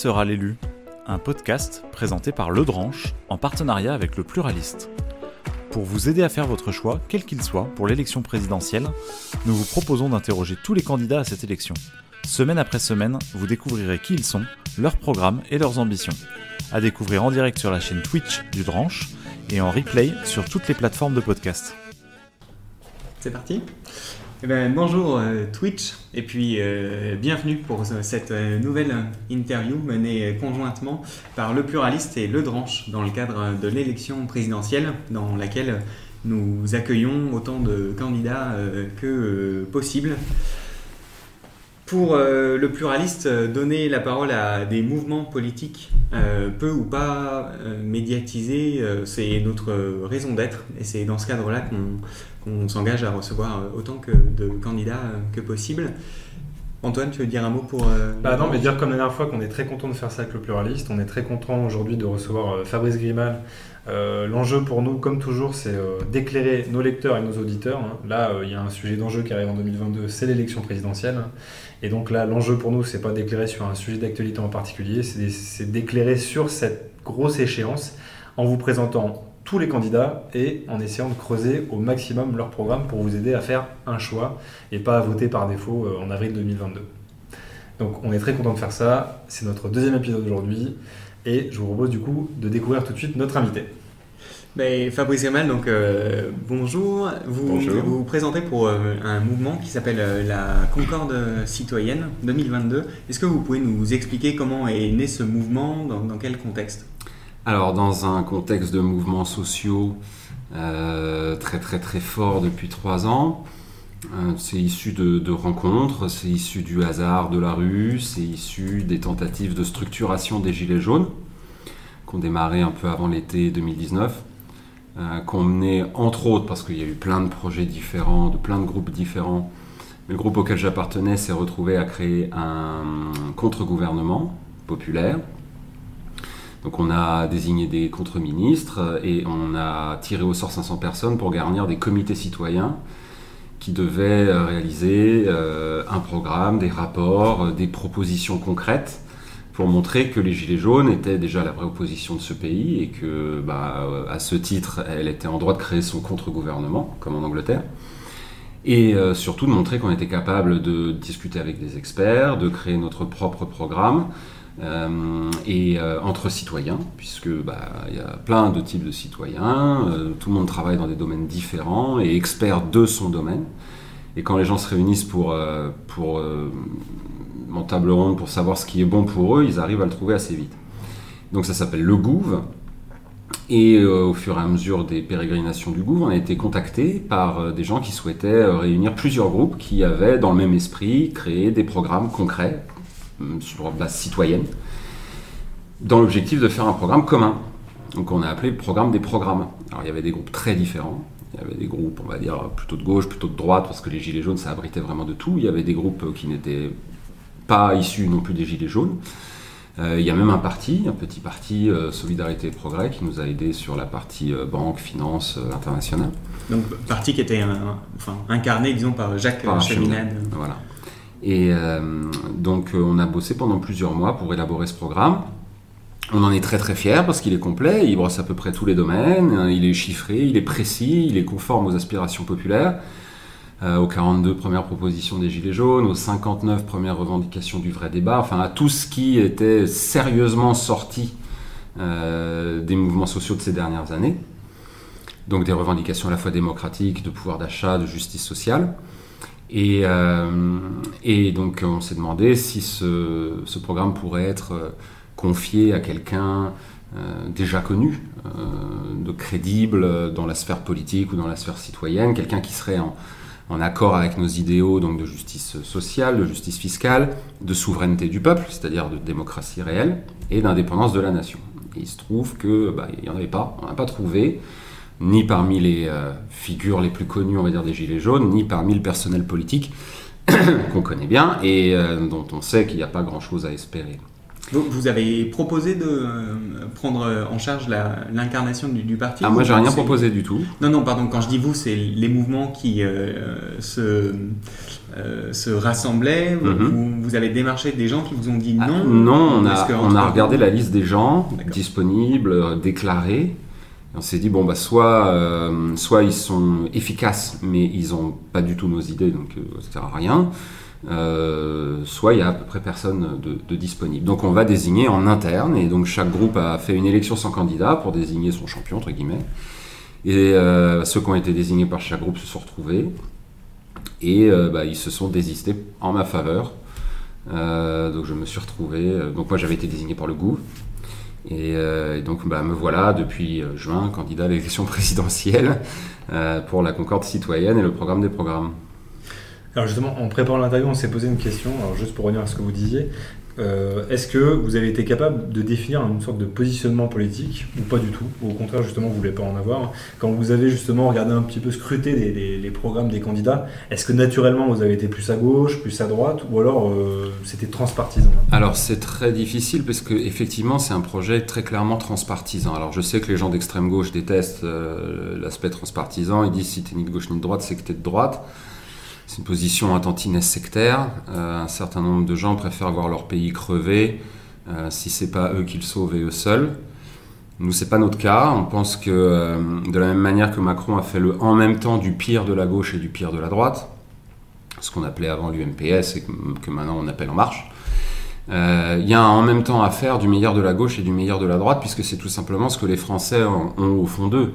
sera l'élu Un podcast présenté par Le Dranche en partenariat avec le Pluraliste. Pour vous aider à faire votre choix, quel qu'il soit, pour l'élection présidentielle, nous vous proposons d'interroger tous les candidats à cette élection. Semaine après semaine, vous découvrirez qui ils sont, leurs programmes et leurs ambitions. À découvrir en direct sur la chaîne Twitch du Dranche et en replay sur toutes les plateformes de podcast. C'est parti? Eh ben, bonjour euh, Twitch et puis euh, bienvenue pour cette euh, nouvelle interview menée conjointement par le pluraliste et le Dranche dans le cadre de l'élection présidentielle dans laquelle nous accueillons autant de candidats que possible. Pour le pluraliste, donner la parole à des mouvements politiques peu ou pas médiatisés, c'est notre raison d'être et c'est dans ce cadre-là qu'on qu'on s'engage à recevoir euh, autant que de candidats euh, que possible. Antoine, tu veux dire un mot pour... Euh, bah non, mais dire comme la dernière fois qu'on est très content de faire ça avec le pluraliste, on est très content aujourd'hui de recevoir Fabrice Grimal. L'enjeu pour nous, comme toujours, c'est d'éclairer nos lecteurs et nos auditeurs. Hein. Là, il y a un sujet d'enjeu qui arrive en 2022, c'est l'élection présidentielle. Et donc là, l'enjeu pour nous, c'est pas d'éclairer sur un sujet d'actualité en particulier, c'est d'éclairer sur cette grosse échéance en vous présentant tous les candidats et en essayant de creuser au maximum leur programme pour vous aider à faire un choix et pas à voter par défaut euh, en avril 2022. Donc on est très content de faire ça, c'est notre deuxième épisode aujourd'hui et je vous propose du coup de découvrir tout de suite notre invité. Ben, Fabrice Hermal, donc euh, bonjour. Vous, vous présentez pour euh, un mouvement qui s'appelle la Concorde citoyenne 2022. Est-ce que vous pouvez nous expliquer comment est né ce mouvement, dans quel contexte? Alors, dans un contexte de mouvements sociaux euh, très très très fort depuis trois ans, euh, c'est issu de, rencontres, c'est issu du hasard de la rue, c'est issu des tentatives de structuration des Gilets jaunes, qui ont démarré un peu avant l'été 2019, euh, qu'on menait entre autres, parce qu'il y a eu plein de projets différents, de plein de groupes différents, mais le groupe auquel j'appartenais s'est retrouvé à créer un contre-gouvernement populaire donc on a désigné des contre-ministres et on a tiré au sort 500 personnes pour garnir des comités citoyens qui devaient euh, réaliser euh, un programme, des rapports, euh, des propositions concrètes pour montrer que les Gilets jaunes étaient déjà la vraie opposition de ce pays et que, bah, à ce titre, elle était en droit de créer son contre-gouvernement, comme en Angleterre. Et surtout de montrer qu'on était capable de discuter avec des experts, de créer notre propre programme, euh, et euh, entre citoyens, puisque bah, il y a plein de types de citoyens, euh, tout le monde travaille dans des domaines différents et expert de son domaine. Et quand les gens se réunissent pour, pour en table ronde pour savoir ce qui est bon pour eux, ils arrivent à le trouver assez vite. Donc ça s'appelle le Gouv. Et au fur et à mesure des pérégrinations du Gouv, on a été contacté par des gens qui souhaitaient réunir plusieurs groupes qui avaient dans le même esprit créé des programmes concrets sur base citoyenne, dans l'objectif de faire un programme commun. Donc on a appelé le programme des programmes. Alors il y avait des groupes très différents. Il y avait des groupes, on va dire, plutôt de gauche, plutôt de droite, parce que les Gilets jaunes, ça abritait vraiment de tout. Il y avait des groupes qui n'étaient pas issus non plus des Gilets jaunes. Euh, il y a même un parti, un petit parti euh, Solidarité et Progrès, qui nous a aidés sur la partie banque, finance internationale. Donc parti qui était enfin, incarné, disons, par Jacques Cheminade. Voilà. Et euh, donc euh, on a bossé pendant plusieurs mois pour élaborer ce programme. On en est très très fier parce qu'il est complet, il brosse à peu près tous les domaines, il est chiffré, il est précis, il est conforme aux aspirations populaires, euh, aux 42 premières propositions des Gilets jaunes, aux 59 premières revendications du vrai débat, enfin à tout ce qui était sérieusement sorti des mouvements sociaux de ces dernières années. Donc des revendications à la fois démocratiques, de pouvoir d'achat, de justice sociale. Et, euh, et donc on s'est demandé si ce, programme pourrait être euh, confié à quelqu'un euh, déjà connu, de crédible dans la sphère politique ou dans la sphère citoyenne, quelqu'un qui serait en, accord avec nos idéaux donc de justice sociale, de justice fiscale, de souveraineté du peuple, c'est-à-dire de démocratie réelle, et d'indépendance de la nation. Et il se trouve qu'il bah, n'y en avait pas, on n'a pas trouvé ni parmi les euh, figures les plus connues, on va dire, des Gilets jaunes, ni parmi le personnel politique qu'on connaît bien et euh, dont on sait qu'il n'y a pas grand-chose à espérer. Vous, vous avez proposé de euh, prendre en charge l'incarnation du, du parti Ah, moi, j'ai rien proposé du tout. Non, non, pardon, quand je dis vous, c'est les mouvements qui euh, se, euh, se rassemblaient. Vous- Mhm. vous, vous avez démarché des gens qui vous ont dit Ah, non non, on a, on a regardé la liste des gens disponibles, déclarés. On s'est dit, bon, bah, soit, euh, soit ils sont efficaces, mais ils n'ont pas du tout nos idées, donc euh, ça sert à rien. Euh, soit il y a à peu près personne de, disponible. Donc on va désigner en interne, et donc chaque groupe a fait une élection sans candidat pour désigner son champion, entre guillemets. Et euh, ceux qui ont été désignés par chaque groupe se sont retrouvés, et bah, ils se sont désistés en ma faveur. Donc je me suis retrouvé. donc moi j'avais été désigné par le goût. Et, euh, et donc bah, me voilà depuis euh, juin candidat à l'élection présidentielle euh, pour la Concorde citoyenne et le programme des programmes. Alors justement, en préparant l'interview, on s'est posé une question, alors juste pour revenir à ce que vous disiez. Euh, Est-ce que vous avez été capable de définir une sorte de positionnement politique ou pas du tout Ou au contraire, justement, vous ne voulez pas en avoir Quand vous avez justement regardé un petit peu scruté les, programmes des candidats, est-ce que naturellement vous avez été plus à gauche, plus à droite, ou alors euh, c'était transpartisan Alors c'est très difficile parce que effectivement c'est un projet très clairement transpartisan. Alors je sais que les gens d'extrême gauche détestent euh, l'aspect transpartisan. Ils disent si t'es ni de gauche ni de droite, c'est que t'es de droite. C'est une position un sectaire. Euh, un certain nombre de gens préfèrent voir leur pays crever euh, si c'est pas eux qui le sauvent et eux seuls. Nous, c'est pas notre cas. On pense que euh, de la même manière que Macron a fait le en même temps du pire de la gauche et du pire de la droite, ce qu'on appelait avant l'UMPS et que, maintenant on appelle En Marche, il y a un en même temps à faire du meilleur de la gauche et du meilleur de la droite, puisque c'est tout simplement ce que les Français ont au fond d'eux.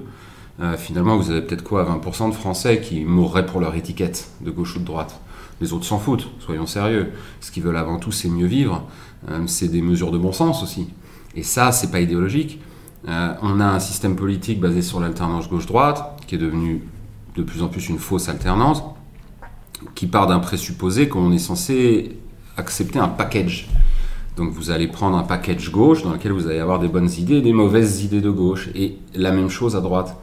Euh, finalement, vous avez peut-être quoi 20% de Français qui mourraient pour leur étiquette de gauche ou de droite. Les autres s'en foutent, soyons sérieux. Ce qu'ils veulent avant tout, c'est mieux vivre. Euh, c'est des mesures de bon sens aussi. Et ça, c'est pas idéologique. Euh, on a un système politique basé sur l'alternance gauche-droite, qui est devenu de plus en plus une fausse alternance, qui part d'un présupposé qu'on est censé accepter un package. Donc vous allez prendre un package gauche dans lequel vous allez avoir des bonnes idées et des mauvaises idées de gauche. Et la même chose à droite.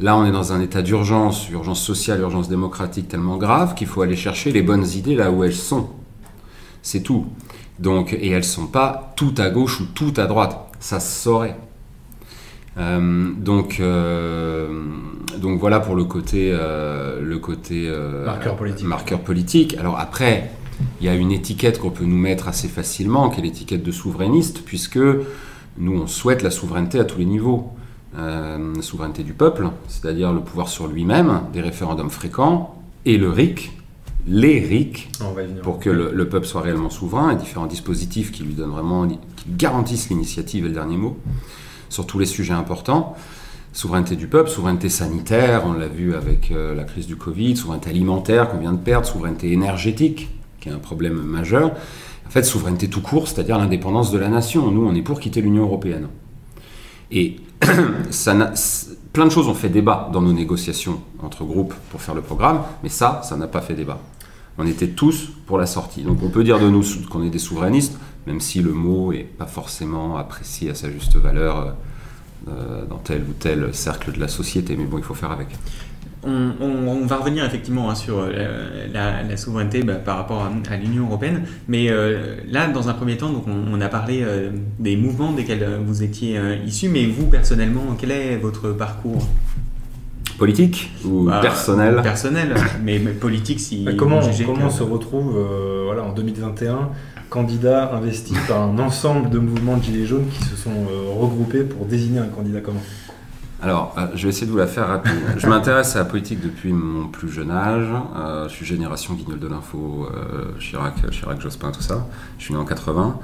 Là, on est dans un état d'urgence, urgence sociale, urgence démocratique tellement grave qu'il faut aller chercher les bonnes idées là où elles sont. C'est tout. Donc, et elles sont pas tout à gauche ou tout à droite. Ça se saurait. Euh, donc, euh, donc voilà pour le côté, euh, le côté euh, Marqueur politique. marqueur politique. Alors après, il y a une étiquette qu'on peut nous mettre assez facilement, qui est l'étiquette de souverainiste, puisque nous on souhaite la souveraineté à tous les niveaux. Euh, souveraineté du peuple, c'est-à-dire le pouvoir sur lui-même, des référendums fréquents, et le RIC, les RIC, pour que le, le peuple soit réellement souverain, et différents dispositifs qui lui donnent vraiment, qui garantissent l'initiative et le dernier mot sur tous les sujets importants. Souveraineté du peuple, souveraineté sanitaire, on l'a vu avec euh, la crise du Covid, souveraineté alimentaire qu'on vient de perdre, souveraineté énergétique, qui est un problème majeur. En fait, souveraineté tout court, c'est-à-dire l'indépendance de la nation. Nous, on est pour quitter l'Union européenne. Et ça plein de choses ont fait débat dans nos négociations entre groupes pour faire le programme, mais ça, ça n'a pas fait débat. On était tous pour la sortie. Donc on peut dire de nous qu'on est des souverainistes, même si le mot n'est pas forcément apprécié à sa juste valeur euh, euh, dans tel ou tel cercle de la société, mais bon, il faut faire avec. On, on- on va revenir effectivement hein, sur euh, la, la souveraineté bah, par rapport à, à l'Union européenne, mais euh, là, dans un premier temps, donc on, on a parlé euh, des mouvements desquels vous étiez euh, issu, mais vous personnellement, quel est votre parcours? Politique ou Bah, personnel? Personnel, mais, mais politique si. Euh, Comment, comment on se retrouve euh, voilà, en 2021 candidat investi par un ensemble de mouvements de gilets jaunes qui se sont euh, regroupés pour désigner un candidat commun? Alors, euh, je vais essayer de vous la faire rapide. je m'intéresse à la politique depuis mon plus jeune âge. Euh, je suis génération guignol de l'info, euh, Chirac, Chirac, Jospin, tout ça. Je suis né en 80.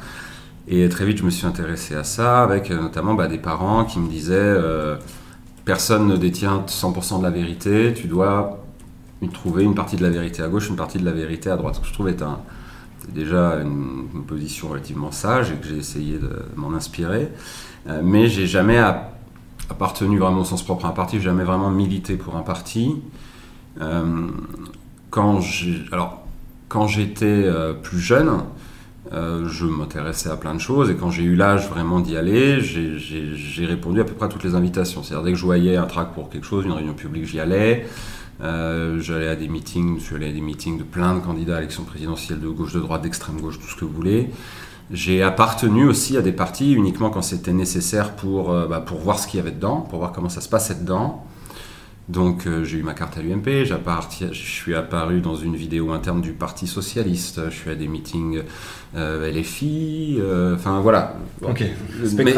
Et très vite, je me suis intéressé à ça, avec notamment bah, des parents qui me disaient personne ne détient 100% de la vérité, tu dois trouver une partie de la vérité à gauche, une partie de la vérité à droite. Ce que je trouve est un, déjà une, position relativement sage et que j'ai essayé de m'en inspirer. Mais j'ai jamais a- appartenu vraiment au sens propre à un parti, jamais vraiment milité pour un parti. Euh, quand j'étais euh, plus jeune, euh, je m'intéressais à plein de choses et quand j'ai eu l'âge vraiment d'y aller, j'ai- répondu à peu près à toutes les invitations. C'est-à-dire dès que je voyais un tract pour quelque chose, une réunion publique, j'y allais. J'allais à des meetings, je suis à des meetings de plein de candidats à l'élection présidentielle de gauche, de droite, d'extrême gauche, tout ce que vous voulez. J'ai appartenu aussi à des partis uniquement quand c'était nécessaire pour, euh, bah, pour voir ce qu'il y avait dedans, pour voir comment ça se passait dedans. Donc euh, j'ai eu ma carte à l'UMP, je suis apparu dans une vidéo interne du Parti Socialiste, je suis à des meetings euh, LFI, enfin voilà. Ok, mais,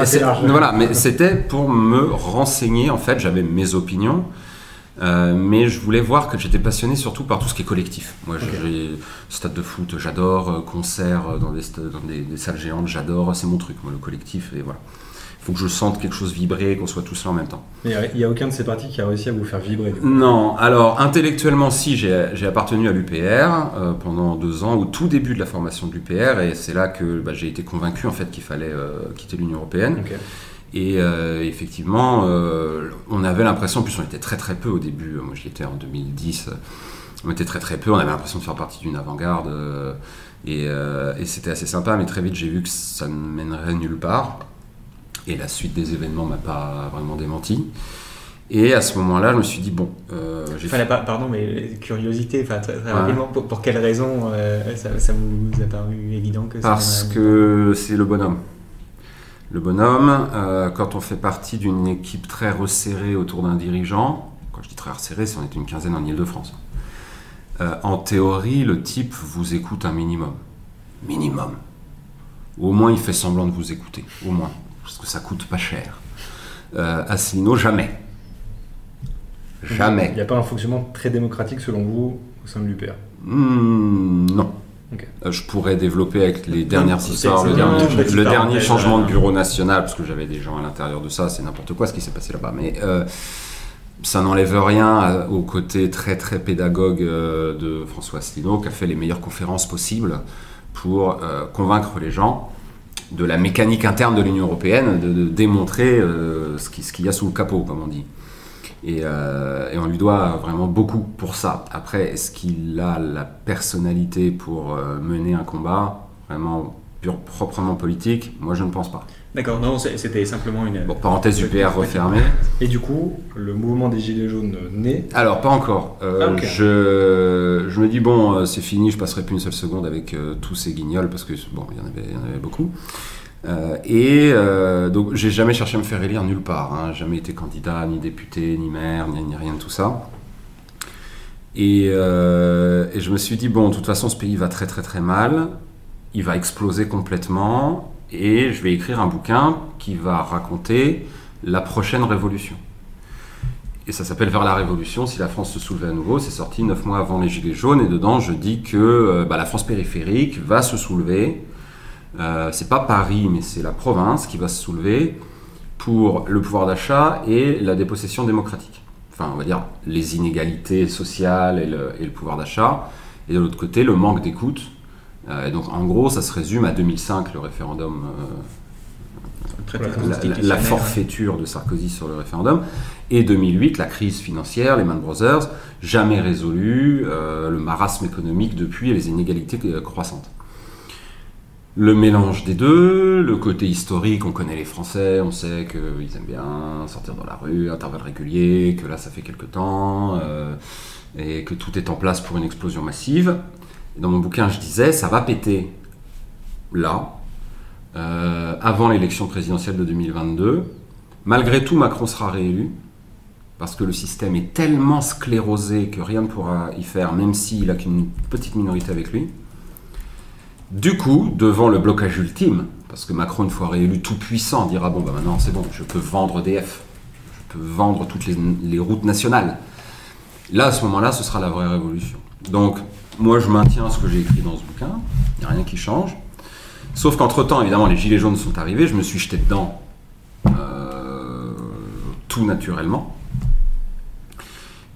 voilà, mais c'était pour me renseigner, en fait j'avais mes opinions, euh, mais je voulais voir que j'étais passionné surtout par tout ce qui est collectif. Moi, j'ai stade de foot, j'adore, euh, concert euh, dans, des, dans des, salles géantes, j'adore, c'est mon truc, moi, le collectif, et voilà. Il faut que je sente quelque chose vibrer, qu'on soit tous là en même temps. Mais il n'y a aucun de ces partis qui a réussi à vous faire vibrer Non, alors intellectuellement, si, j'ai appartenu à l'UPR pendant deux ans, au tout début de la formation de l'UPR, et c'est là que bah, j'ai été convaincu en fait qu'il fallait quitter l'Union Européenne. Et euh, effectivement, euh, on avait l'impression, en plus on était très très peu au début, moi j'y étais en 2010, on était très très peu, on avait l'impression de faire partie d'une avant-garde, euh, et, c'était assez sympa, mais très vite j'ai vu que ça ne mènerait nulle part, et la suite des événements m'a pas vraiment démenti. Et à ce moment-là, je me suis dit, bon. fait... pardon, mais curiosité, très, très rapidement, pour, pour, quelle raison ça, ça, vous a paru évident que ça Parce que c'est le bonhomme. Le bonhomme, euh, quand on fait partie d'une équipe très resserrée autour d'un dirigeant, quand je dis très resserrée, c'est on est une quinzaine en Ile-de-France. Euh, en théorie, le type vous écoute un minimum. Minimum. Au moins, il fait semblant de vous écouter. Au moins. Parce que ça coûte pas cher. Euh, Asselineau, jamais. Jamais. Il n'y a pas un fonctionnement très démocratique selon vous au sein de l'UPR hmm, Non. Euh, je pourrais développer avec les dernières histoires, le, dernier, changement de bureau national, parce que j'avais des gens à l'intérieur de ça, c'est n'importe quoi ce qui s'est passé là-bas. Mais euh, ça n'enlève rien au côté très très pédagogue euh, de François Asselineau, qui a fait les meilleures conférences possibles pour convaincre les gens de la mécanique interne de l'Union européenne, de, démontrer ce qu'il y a sous le capot, comme on dit. Euh, et, on lui doit vraiment beaucoup pour ça. Après, est-ce qu'il a la personnalité pour euh, mener un combat vraiment pur, proprement politique? Moi, je ne pense pas. D'accord, non, c'était simplement une. Bon, parenthèse UPR refermée. Et du coup, le mouvement des Gilets jaunes naît? Alors, pas encore. Euh, ah, je, je, me dis, bon, c'est fini, je passerai plus une seule seconde avec tous ces guignols, parce que, bon, il y en avait, il y en avait beaucoup. Euh, et euh, donc, j'ai jamais cherché à me faire élire nulle part. Hein. Jamais été candidat, ni député, ni maire, ni, rien de tout ça. Euh, et, je me suis dit, bon, de toute façon, ce pays va très très très mal. Il va exploser complètement. Et je vais écrire un bouquin qui va raconter la prochaine révolution. Et ça s'appelle Vers la Révolution, si la France se soulevait à nouveau. C'est sorti neuf mois avant les Gilets jaunes. Et dedans, je dis que bah, la France périphérique va se soulever euh, c'est pas Paris, mais c'est la province qui va se soulever pour le pouvoir d'achat et la dépossession démocratique. Enfin, on va dire les inégalités sociales et le, pouvoir d'achat. Et de l'autre côté, le manque d'écoute. Euh, et donc, en gros, ça se résume à 2005, le référendum. Euh, la, forfaiture de Sarkozy sur le référendum, et 2008, la crise financière, les Man Brothers, jamais résolue, le marasme économique depuis et les inégalités croissantes le mélange des deux, le côté historique, on connaît les Français, on sait qu'ils aiment bien sortir dans la rue, intervalles réguliers, que là ça fait quelque temps, euh, et que tout est en place pour une explosion massive. dans mon bouquin, je disais, ça va péter là, euh, avant l'élection présidentielle de 2022. Malgré tout, Macron sera réélu, parce que le système est tellement sclérosé que rien ne pourra y faire, même s'il a qu'une petite minorité avec lui. Du coup, devant le blocage ultime, parce que Macron, une fois réélu tout puissant, dira bon, bah maintenant c'est bon, je peux vendre DF, je peux vendre toutes les, routes nationales. Là, à ce moment-là, ce sera la vraie révolution. Donc, moi, je maintiens ce que j'ai écrit dans ce bouquin, il n'y a rien qui change. Sauf qu'entre-temps, évidemment, les gilets jaunes sont arrivés, je me suis jeté dedans euh, tout naturellement.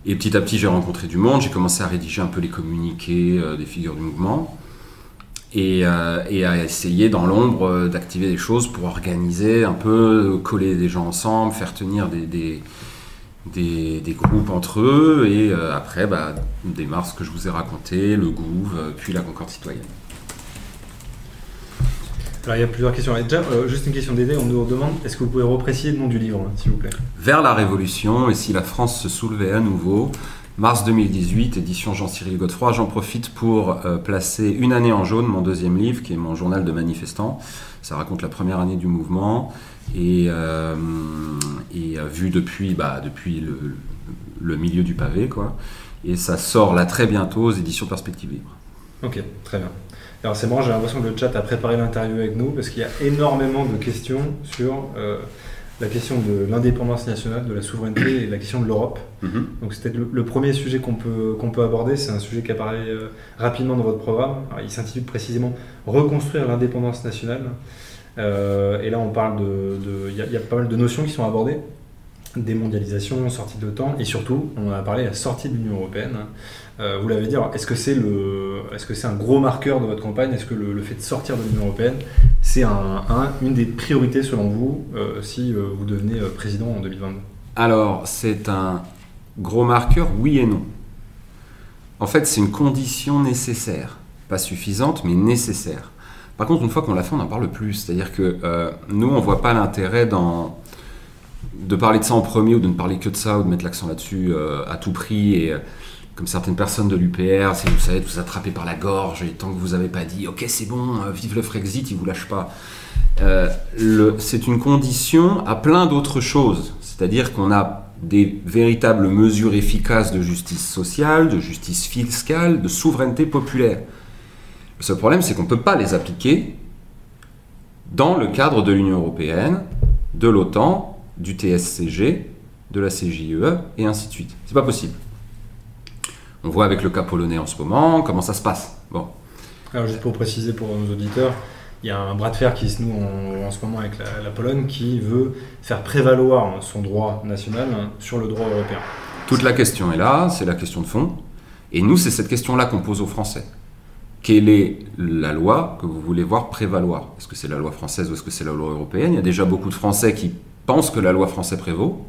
Et petit à petit, j'ai rencontré du monde, j'ai commencé à rédiger un peu les communiqués euh, des figures du mouvement. Euh, et, à essayer dans l'ombre euh, d'activer des choses pour organiser un peu, coller des gens ensemble, faire tenir des, des, groupes entre eux, et euh, après, bah, démarre ce que je vous ai raconté, le Gouv, puis la Concorde citoyenne. Alors il y a plusieurs questions. déjà, juste une question d'aider, on nous demande, est-ce que vous pouvez repréciser le nom du livre, s'il vous plaît? Vers la Révolution, et si la France se soulevait à nouveau, Mars 2018, édition Jean-Cyril Godefroy. J'en profite pour euh, placer Une année en jaune, mon deuxième livre, qui est mon journal de manifestant. Ça raconte la première année du mouvement et, euh, euh, vu depuis, bah, depuis le, milieu du pavé. Quoi. Et ça sort là très bientôt aux éditions Perspective Libre. Ok, très bien. Alors c'est marrant, j'ai l'impression que le chat a préparé l'interview avec nous parce qu'il y a énormément de questions sur la question de l'indépendance nationale, de la souveraineté et la question de l'Europe. Mhm. Donc c'était le, le premier sujet qu'on peut, qu'on peut aborder, c'est un sujet qui apparaît euh, rapidement dans votre programme. Alors, il s'intitule précisément Reconstruire l'indépendance nationale. Euh, et là on parle de... Il y, a- il y a pas mal de notions qui sont abordées. Démondialisation, sortie de l'OTAN et surtout on a parlé de la sortie de l'Union Européenne. Euh, vous l'avez dit, est-ce que c'est le, est-ce que c'est un gros marqueur de votre campagne? Est-ce que le, le fait de sortir de l'Union Européenne, c'est un, un- une des priorités selon vous euh, si euh, vous devenez euh, président en 2022 Alors, c'est un gros marqueur, oui et non. En fait, c'est une condition nécessaire. Pas suffisante, mais nécessaire. Par contre, une fois qu'on l'a fait, on n'en parle plus. C'est-à-dire que nous, on ne voit pas l'intérêt de parler de ça en premier ou de ne parler que de ça ou de mettre l'accent là-dessus à tout prix. Comme certaines personnes de l'UPR, c'est, vous savez, vous attraper par la gorge et tant que vous n'avez pas dit, ok, c'est bon, euh, vive le Frexit, ils vous lâchent pas. Euh, c'est une condition à plein d'autres choses. C'est-à-dire qu'on a des véritables mesures efficaces de justice sociale, de justice fiscale, de souveraineté populaire. Le seul problème, c'est qu'on ne peut pas les appliquer dans le cadre de l'Union européenne, de l'OTAN, du TSCG, de la CJUE, et ainsi de suite. C'est pas possible. On voit avec le cas polonais en ce moment comment ça se passe. Bon, Alors juste pour préciser pour nos auditeurs, il y a un bras de fer qui se noue en, en ce moment avec la, la Pologne qui veut faire prévaloir son droit national hein, sur le droit européen. Toute la question est là, c'est la question de fond. Et nous, c'est cette question-là qu'on pose aux Français. Quelle est la loi que vous voulez voir prévaloir? Est-ce que c'est la loi française ou est-ce que c'est la loi européenne? Il y a déjà beaucoup de Français qui pensent que la loi française prévaut.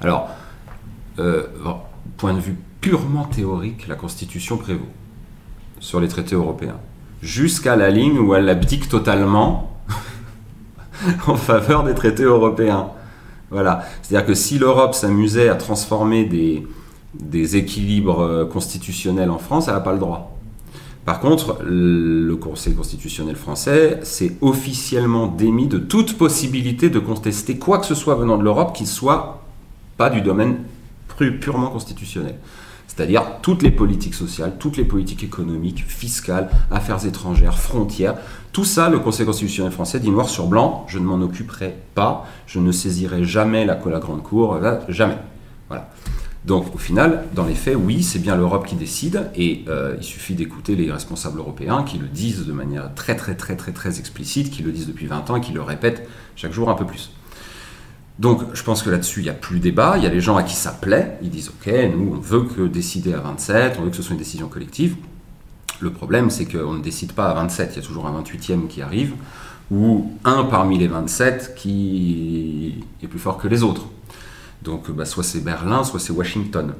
Alors, euh, point de vue purement théorique, la Constitution prévaut sur les traités européens. Jusqu'à la ligne où elle abdique totalement en faveur des traités européens. Voilà. C'est-à-dire que si l'Europe s'amusait à transformer des, des équilibres euh, constitutionnels en France, elle n'a pas le droit. Par contre, le Conseil constitutionnel français s'est officiellement démis de toute possibilité de contester quoi que ce soit venant de l'Europe qui soit pas du domaine pu- purement constitutionnel. C'est-à-dire toutes les politiques sociales, toutes les politiques économiques, fiscales, affaires étrangères, frontières, tout ça, le Conseil constitutionnel français dit noir sur blanc, je ne m'en occuperai pas, je ne saisirai jamais la, la Grande Cour, là, jamais. Voilà. Donc au final, dans les faits, oui, c'est bien l'Europe qui décide, et euh, il suffit d'écouter les responsables européens qui le disent de manière très très très très très explicite, qui le disent depuis 20 ans et qui le répètent chaque jour un peu plus. Donc je pense que là-dessus, il n'y a plus débat, il y a les gens à qui ça plaît, ils disent ok, nous on veut que décider à 27, on veut que ce soit une décision collective. Le problème, c'est qu'on ne décide pas à 27, il y a toujours un 28e qui arrive, ou un parmi les 27 qui est plus fort que les autres. Donc bah, soit c'est Berlin, soit c'est Washington.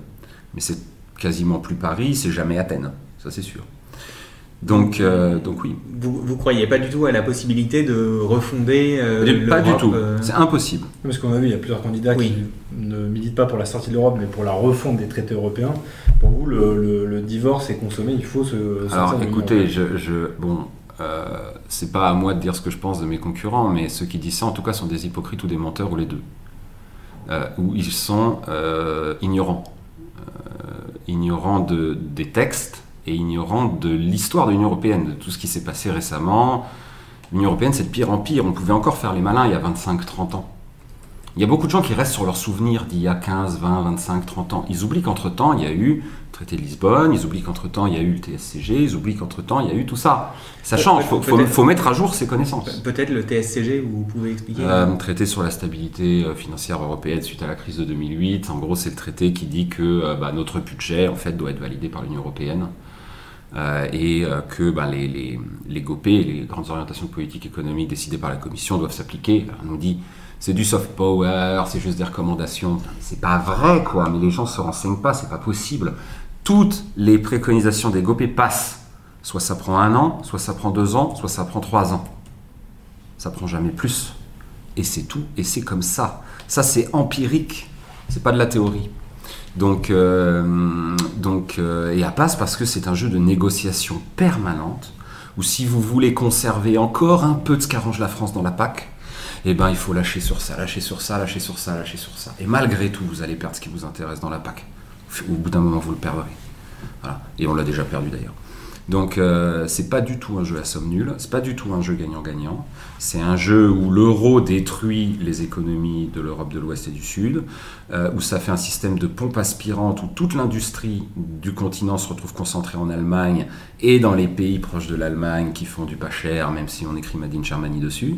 Mais c'est quasiment plus Paris, c'est jamais Athènes, ça c'est sûr. Donc, euh, donc oui, Vous, vous croyez pas du tout à la possibilité de refonder euh, pas du tout, euh, c'est impossible. Parce qu'on a vu, il y a plusieurs candidats Oui. qui ne militent pas pour la sortie de l'Europe, mais pour la refonte des traités européens. Pour vous, le, le- le divorce est consommé, il faut se Alors écoutez, je, je- bon, euh, c'est pas à moi de dire ce que je pense de mes concurrents, mais ceux qui disent ça en tout cas sont des hypocrites ou des menteurs ou les deux. Euh, ou ils sont euh, ignorants. Euh, ignorants de, des textes et ignorants de l'histoire de l'Union Européenne, de tout ce qui s'est passé récemment. L'Union Européenne, c'est de pire en pire. On pouvait encore faire les malins il y a 25-30 ans. Il y a beaucoup de gens qui restent sur leurs souvenirs d'il y a 15, 20, 25, 30 ans. Ils oublient qu'entre-temps, il y a eu le traité de Lisbonne, ils oublient qu'entre-temps, il y a eu le TSCG, ils oublient qu'entre-temps, il y a eu tout ça. Ça change, il faut, faut- peut-être- faut mettre à jour ses connaissances. Pe- Peut-être le TSCG, vous pouvez expliquer? Euh, traité sur la stabilité euh, financière européenne suite à la crise de 2008. En gros, c'est le traité qui dit que euh, bah, notre budget en fait doit être validé par l'Union européenne euh, et euh, que bah, les, les, les GOP, les grandes orientations de politique économique décidées par la Commission, doivent s'appliquer. On nous dit c'est du soft power, c'est juste des recommandations. C'est pas vrai, quoi. Mais les gens se renseignent pas, c'est pas possible. Toutes les préconisations des GOP passent. Soit ça prend un an, soit ça prend deux ans, soit ça prend trois ans. Ça prend jamais plus. Et c'est tout, et c'est comme ça. Ça, c'est empirique, c'est pas de la théorie. Donc, euh, donc euh, et à passe parce que c'est un jeu de négociation permanente où si vous voulez conserver encore un peu de ce qu'arrange la France dans la PAC, eh ben, il faut lâcher sur ça, lâcher sur ça, lâcher sur ça, lâcher sur ça. Et malgré tout, vous allez perdre ce qui vous intéresse dans la PAC. Au bout d'un moment, vous le perdrez. Et on l'a déjà perdu d'ailleurs. Donc euh, c'est pas du tout un jeu à somme nulle, c'est pas du tout un jeu gagnant-gagnant. C'est un jeu où l'euro détruit les économies de l'Europe de l'Ouest et du Sud, euh, où ça fait un système de pompe aspirante où toute l'industrie du continent se retrouve concentrée en Allemagne et dans les pays proches de l'Allemagne qui font du pas cher, même si on écrit Made in Germany dessus.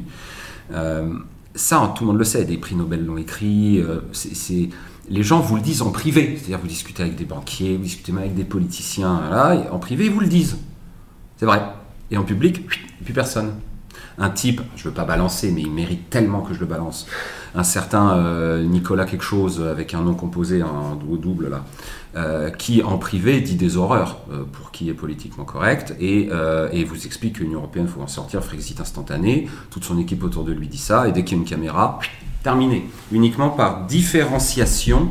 Euh, ça, tout le monde le sait, des prix Nobel l'ont écrit. c'est les gens vous le disent en privé. C'est-à-dire, vous discutez avec des banquiers, vous discutez même avec des politiciens. Là, en privé, ils vous le disent. C'est vrai. Et en public, plus personne. Un type, je ne veux pas balancer, mais il mérite tellement que je le balance. Un certain euh, Nicolas quelque chose, avec un nom composé en double, là, euh, qui en privé dit des horreurs, euh, pour qui est politiquement correct, et, et vous explique que l'Union Européenne, faut en sortir, Frexit instantané, toute son équipe autour de lui dit ça, et dès qu'il y a une caméra, terminé. Uniquement par différenciation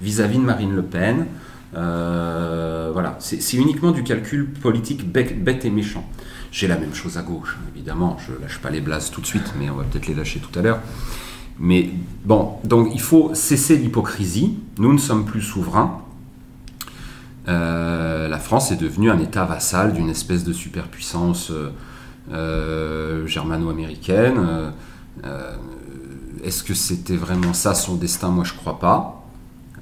vis-à-vis de Marine Le Pen. Euh, voilà, c'est uniquement du calcul politique bête, et méchant. J'ai la même chose à gauche, évidemment, je lâche pas les blases tout de suite, mais on va peut-être les lâcher tout à l'heure. Mais bon, donc il faut cesser l'hypocrisie. Nous ne sommes plus souverains. Euh, la France est devenue un État vassal d'une espèce de superpuissance euh, germano-américaine. Est-ce que c'était vraiment ça son destin? Moi, je crois pas.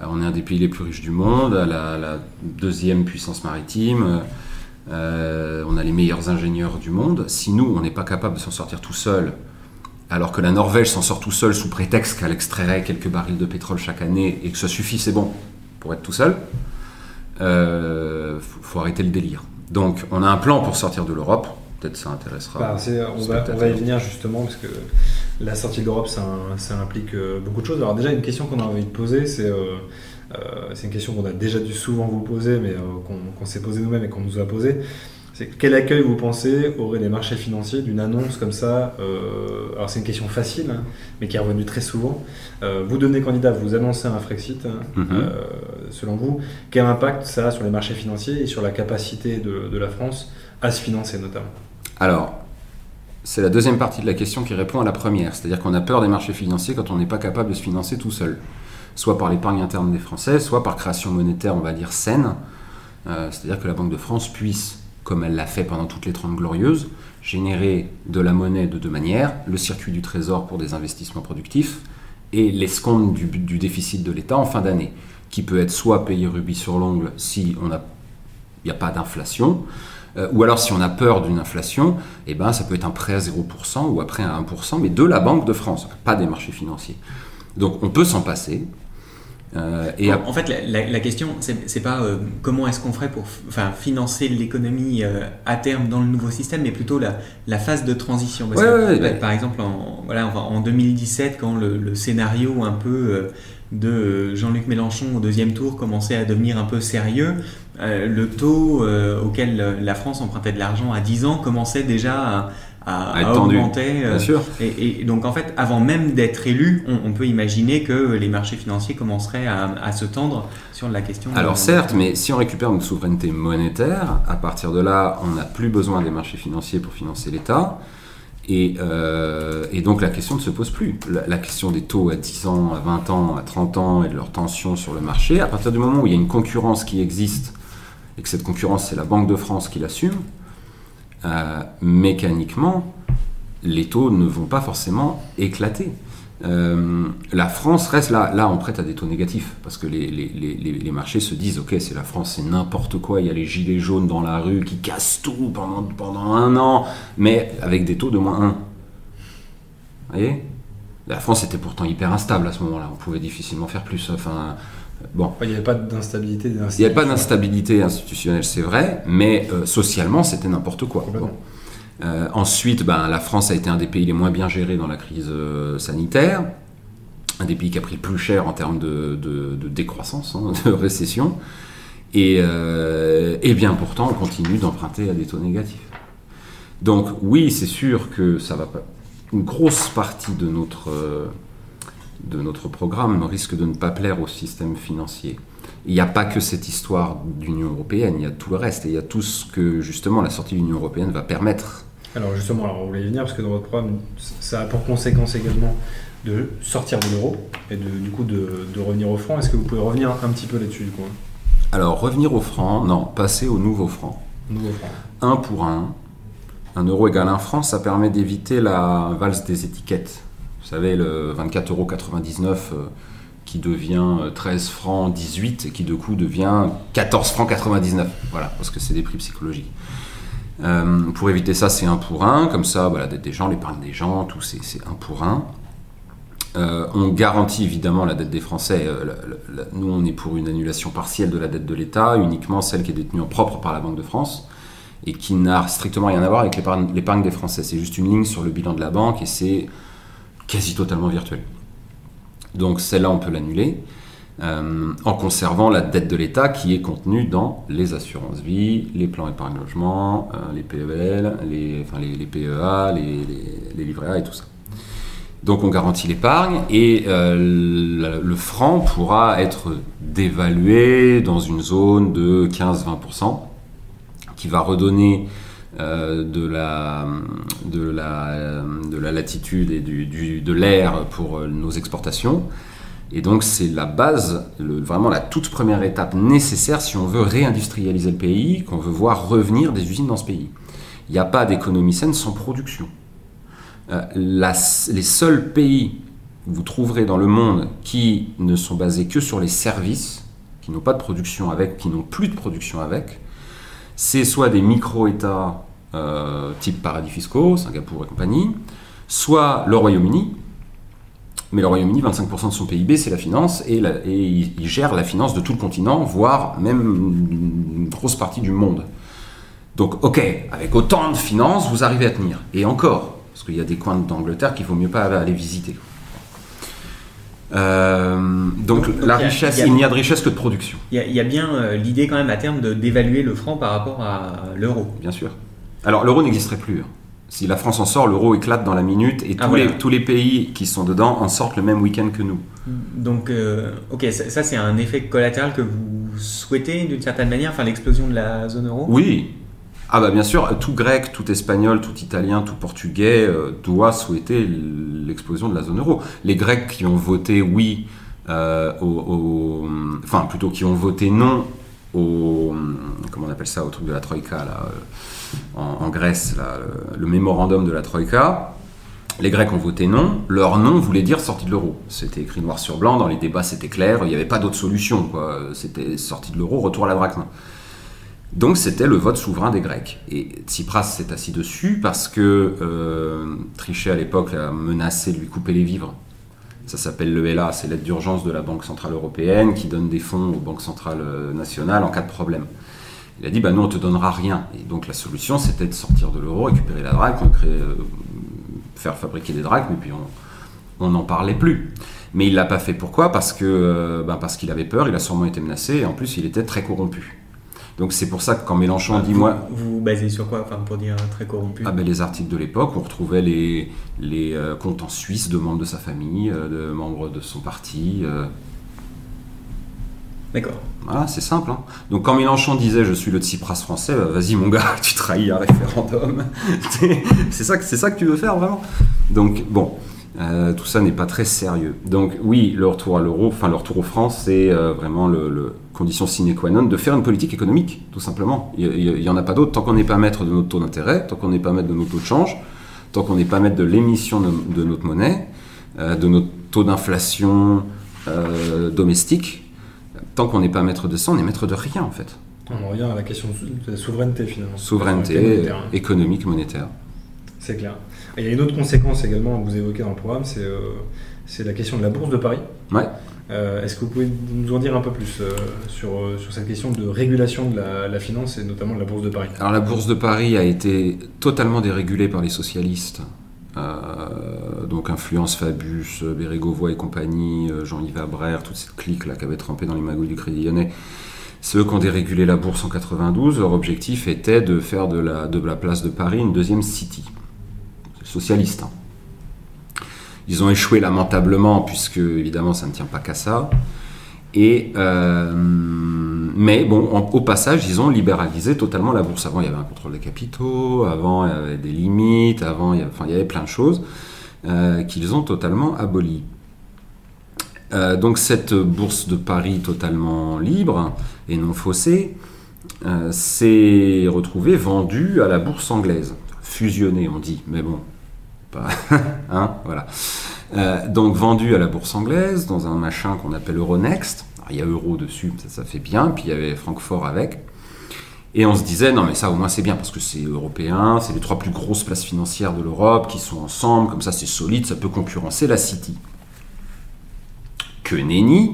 Euh, on est un des pays les plus riches du monde, la, deuxième puissance maritime. Euh, on a les meilleurs ingénieurs du monde. Si nous, on n'est pas capable de s'en sortir tout seul, alors que la Norvège s'en sort tout seul sous prétexte qu'elle extrairait quelques barils de pétrole chaque année et que ça suffit, c'est bon pour être tout seul, euh, faut arrêter le délire. Donc, on a un plan pour sortir de l'Europe. Peut-être ça intéressera. Bah, on, va, on, va, y venir justement parce que la sortie de l'Europe, ça, implique euh, beaucoup de choses. Alors déjà, une question qu'on a envie de poser, c'est euh, euh, une question qu'on a déjà dû souvent vous poser, mais qu'on s'est posé nous-mêmes et qu'on nous a posé. C'est quel accueil vous pensez auraient les marchés financiers d'une annonce comme ça Alors c'est une question facile, hein, mais qui est revenue très souvent. vous devenez candidat, vous annoncez un Frexit. Hein, mhm. selon vous, quel impact ça a sur les marchés financiers et sur la capacité de, de la France à se financer notamment? Alors, c'est la deuxième partie de la question qui répond à la première. C'est-à-dire qu'on a peur des marchés financiers quand on n'est pas capable de se financer tout seul. Soit par l'épargne interne des Français, soit par création monétaire, on va dire, saine. Euh, c'est-à-dire que la Banque de France puisse, comme elle l'a fait pendant toutes les Trente Glorieuses, générer de la monnaie de deux manières. Le circuit du trésor pour des investissements productifs et l'escompte du, du déficit de l'État en fin d'année, qui peut être soit payé rubis sur l'ongle si il n'y a pas d'inflation, euh, ou alors si on a peur d'une inflation, eh ben, ça peut être un prêt à 0% ou après à 1%, mais de la Banque de France, pas des marchés financiers. Donc on peut s'en passer. Euh, et en, fait, la, question, c'est pas euh, comment est-ce qu'on ferait pour enfin, financer l'économie à terme dans le nouveau système, mais plutôt la, phase de transition. Par exemple, en, voilà, en 2017, quand le, le scénario un peu de Jean-Luc Mélenchon au deuxième tour commençait à devenir un peu sérieux, le taux euh, auquel la France empruntait de l'argent à 10 ans commençait déjà à, augmenter. Euh, sûr. Et, donc en fait, avant même d'être élu, on, peut imaginer que les marchés financiers commenceraient à, se tendre sur la question. Alors certes, mais si on récupère notre souveraineté monétaire, à partir de là, on n'a plus besoin des marchés financiers pour financer l'État. Et, donc la question ne se pose plus. La, la, question des taux à 10 ans, à 20 ans, à 30 ans et de leur tension sur le marché, à partir du moment où il y a une concurrence qui existe et que cette concurrence, c'est la Banque de France qui l'assume, euh, mécaniquement, les taux ne vont pas forcément éclater. Euh, la France reste là, on prête à des taux négatifs parce que les, marchés se disent ok c'est la France c'est n'importe quoi il y a les gilets jaunes dans la rue qui cassent tout pendant, pendant un an mais avec des taux de moins 1 vous voyez? La France était pourtant hyper instable à ce moment là on pouvait difficilement faire plus Bon. Il n'y avait pas d'instabilité. Il n'y avait pas d'instabilité institutionnelle, c'est vrai, mais euh, socialement, c'était n'importe quoi. Euh, ensuite, ben, la France a été un des pays les moins bien gérés dans la crise euh, sanitaire, un des pays qui a pris le plus cher en termes de, décroissance, hein, de récession, et, et, bien pourtant, on continue d'emprunter à des taux négatifs. Donc oui, c'est sûr que ça va pas. Une grosse partie de notre de notre programme risque de ne pas plaire au système financier. Il n'y a pas que cette histoire d'Union européenne, il y a tout le reste, et il y a tout ce que justement la sortie de l'Union européenne va permettre. Alors justement, alors on voulait y venir parce que dans votre programme, ça a pour conséquence également de sortir de l'euro et de, du coup de, de revenir au franc. Est-ce que vous pouvez revenir un petit peu là-dessus du coup Alors revenir au franc, non, passer au nouveau franc. Nouveau franc. Un pour un, un euro égale un franc, ça permet d'éviter la valse des étiquettes. Vous savez, le 24,99 euros euh, qui devient euh, 13 francs 18 et qui de coup devient 14 francs 99. Voilà, parce que c'est des prix psychologiques. Euh, pour éviter ça, c'est un pour un. Comme ça, la dette des gens, l'épargne des gens, tout c'est un pour un. Euh, on garantit évidemment la dette des Français. Euh, nous, on est pour une annulation partielle de la dette de l'État, uniquement celle qui est détenue en propre par la Banque de France et qui n'a strictement rien à voir avec l'épargne des Français. C'est juste une ligne sur le bilan de la banque et c'est quasi totalement virtuel. Donc celle-là, on peut l'annuler euh, en conservant la dette de l'État qui est contenue dans les assurances vie, les plans épargne logement, euh, les PEL, les, PEA, les, les, livrets A et tout ça. Donc on garantit l'épargne et euh, le franc pourra être dévalué dans une zone de 15-20% qui va redonner euh, de, la, de, la, de la latitude et du, de l'air pour euh, nos exportations. Et donc c'est la base, vraiment la toute première étape nécessaire si on veut réindustrialiser le pays, qu'on veut voir revenir des usines dans ce pays. Il n'y a pas d'économie saine sans production. Euh, les seuls pays que vous trouverez dans le monde qui ne sont basés que sur les services, qui n'ont pas de production avec, qui n'ont plus de production avec, c'est soit des micro-États euh, type paradis fiscaux, Singapour et compagnie, soit le Royaume-Uni. Mais le Royaume-Uni, 25% de son PIB, c'est la finance, et, il gère la finance de tout le continent, voire même une grosse partie du monde. Donc, ok, avec autant de finances, vous arrivez à tenir. Et encore, parce qu'il y a des coins d'Angleterre qu'il vaut mieux pas aller visiter. Euh, donc, Donc, la richesse, il y a- il n'y a de richesse que de production, Il y, a- il y a bien euh, l'idée quand même à terme d'évaluer le franc par rapport à l'euro. bien sûr. Alors, l'euro n'existerait plus. hein. Si la France en sort, l'euro éclate dans la minute et Ah, tous, voilà. les, tous les pays qui sont dedans en sortent le même week-end que nous. Donc, euh, ok, ça, ça, c'est un effet collatéral que vous souhaitez d'une certaine manière, enfin l'explosion de la zone euro? Oui. Ah bah bien sûr, tout grec, tout espagnol, tout italien, tout portugais euh, doit souhaiter l'explosion de la zone euro. Les Grecs qui ont voté oui, euh, au, enfin plutôt qui ont voté non au, comment on appelle ça, au truc de la Troïka là, euh, en, Grèce, le, mémorandum de la Troïka. Les Grecs ont voté non. Leur non voulait dire sortie de l'euro. C'était écrit noir sur blanc. Dans les débats, c'était clair. Il n'y avait pas d'autre solution. C'était sortie de l'euro, retour à la drachme. Donc c'était le vote souverain des Grecs. Et Tsipras s'est assis dessus parce que euh, Trichet à l'époque a menacé de lui couper les vivres. Ça s'appelle le LA, c'est l'aide d'urgence de la Banque Centrale Européenne qui donne des fonds aux banques centrales euh, nationales en cas de problème. Il a dit bah nous on te donnera rien. Et donc la solution c'était de sortir de l'euro, récupérer la drachme, euh, faire fabriquer des drachmes et puis on n'en parlait plus. Mais il l'a pas fait. Pourquoi? Parce que ben, parce qu'il avait peur, il a sûrement été menacé et en plus il était très corrompu. Donc c'est pour ça que quand Mélenchon dit vous, moi vous vous basez sur quoi enfin, pour dire très corrompu ah ben, les articles de l'époque, on retrouvait les, les euh, comptes en Suisse de membres de sa famille, euh, de membres de son parti. euh, D'accord. voilà, c'est simple. hein. Donc quand Mélenchon disait je suis le Tsipras français, bah, vas-y mon gars, tu trahis un référendum. c'est ça, que- ça que tu veux faire vraiment? Donc bon, euh, tout ça n'est pas très sérieux. Donc oui, le retour à l'euro, enfin le retour aux francs, c'est euh, vraiment le, le condition sine qua non de faire une politique économique, tout simplement. Il n'y en a pas d'autre. Tant qu'on n'est pas maître de notre taux d'intérêt, tant qu'on n'est pas maître de notre taux de change, tant qu'on n'est pas maître de l'émission de, de notre monnaie, euh, de notre taux d'inflation domestique, tant qu'on n'est pas maître de ça, on est maître de rien en fait. On revient à la question de la souveraineté finalement. Souveraineté monétaire, hein. économique, monétaire. C'est clair. Et il y a une autre conséquence également que vous évoquez dans le programme, c'est euh, c'est la question de la bourse de Paris. Ouais. Euh, Est-ce que vous pouvez nous en dire un peu plus euh, sur, sur cette question de régulation de la, la finance et notamment de la bourse de Paris? Alors la bourse de Paris a été totalement dérégulée par les socialistes. Euh, donc influence Fabius, Bérégovoy et compagnie, Jean-Yves Abraire, toute cette clique là qui avait trempé dans les magouilles du Crédit Lyonnais. C'est eux qui ont dérégulé la bourse en 92. Leur objectif était de faire de la, de la place de Paris une deuxième city. Hein. Ils ont échoué lamentablement puisque évidemment ça ne tient pas qu'à ça. Et, euh, mais bon, au passage, ils ont libéralisé totalement la bourse. Avant, il y avait un contrôle des capitaux, avant, il y avait des limites, avant, il y avait, enfin, il y avait plein de choses euh, qu'ils ont totalement abolies. Euh, donc cette bourse de Paris totalement libre et non faussée s'est retrouvée vendue à la bourse anglaise. Fusionnée, on dit, mais bon, hein, voilà. Euh, donc vendu à la bourse anglaise dans un machin qu'on appelle Euronext. Il y a euro dessus, ça, ça fait bien. Puis il y avait Francfort avec. Et on se disait, non mais ça au moins c'est bien parce que c'est européen, c'est les trois plus grosses places financières de l'Europe qui sont ensemble, comme ça c'est solide, ça peut concurrencer la City. Que nenni.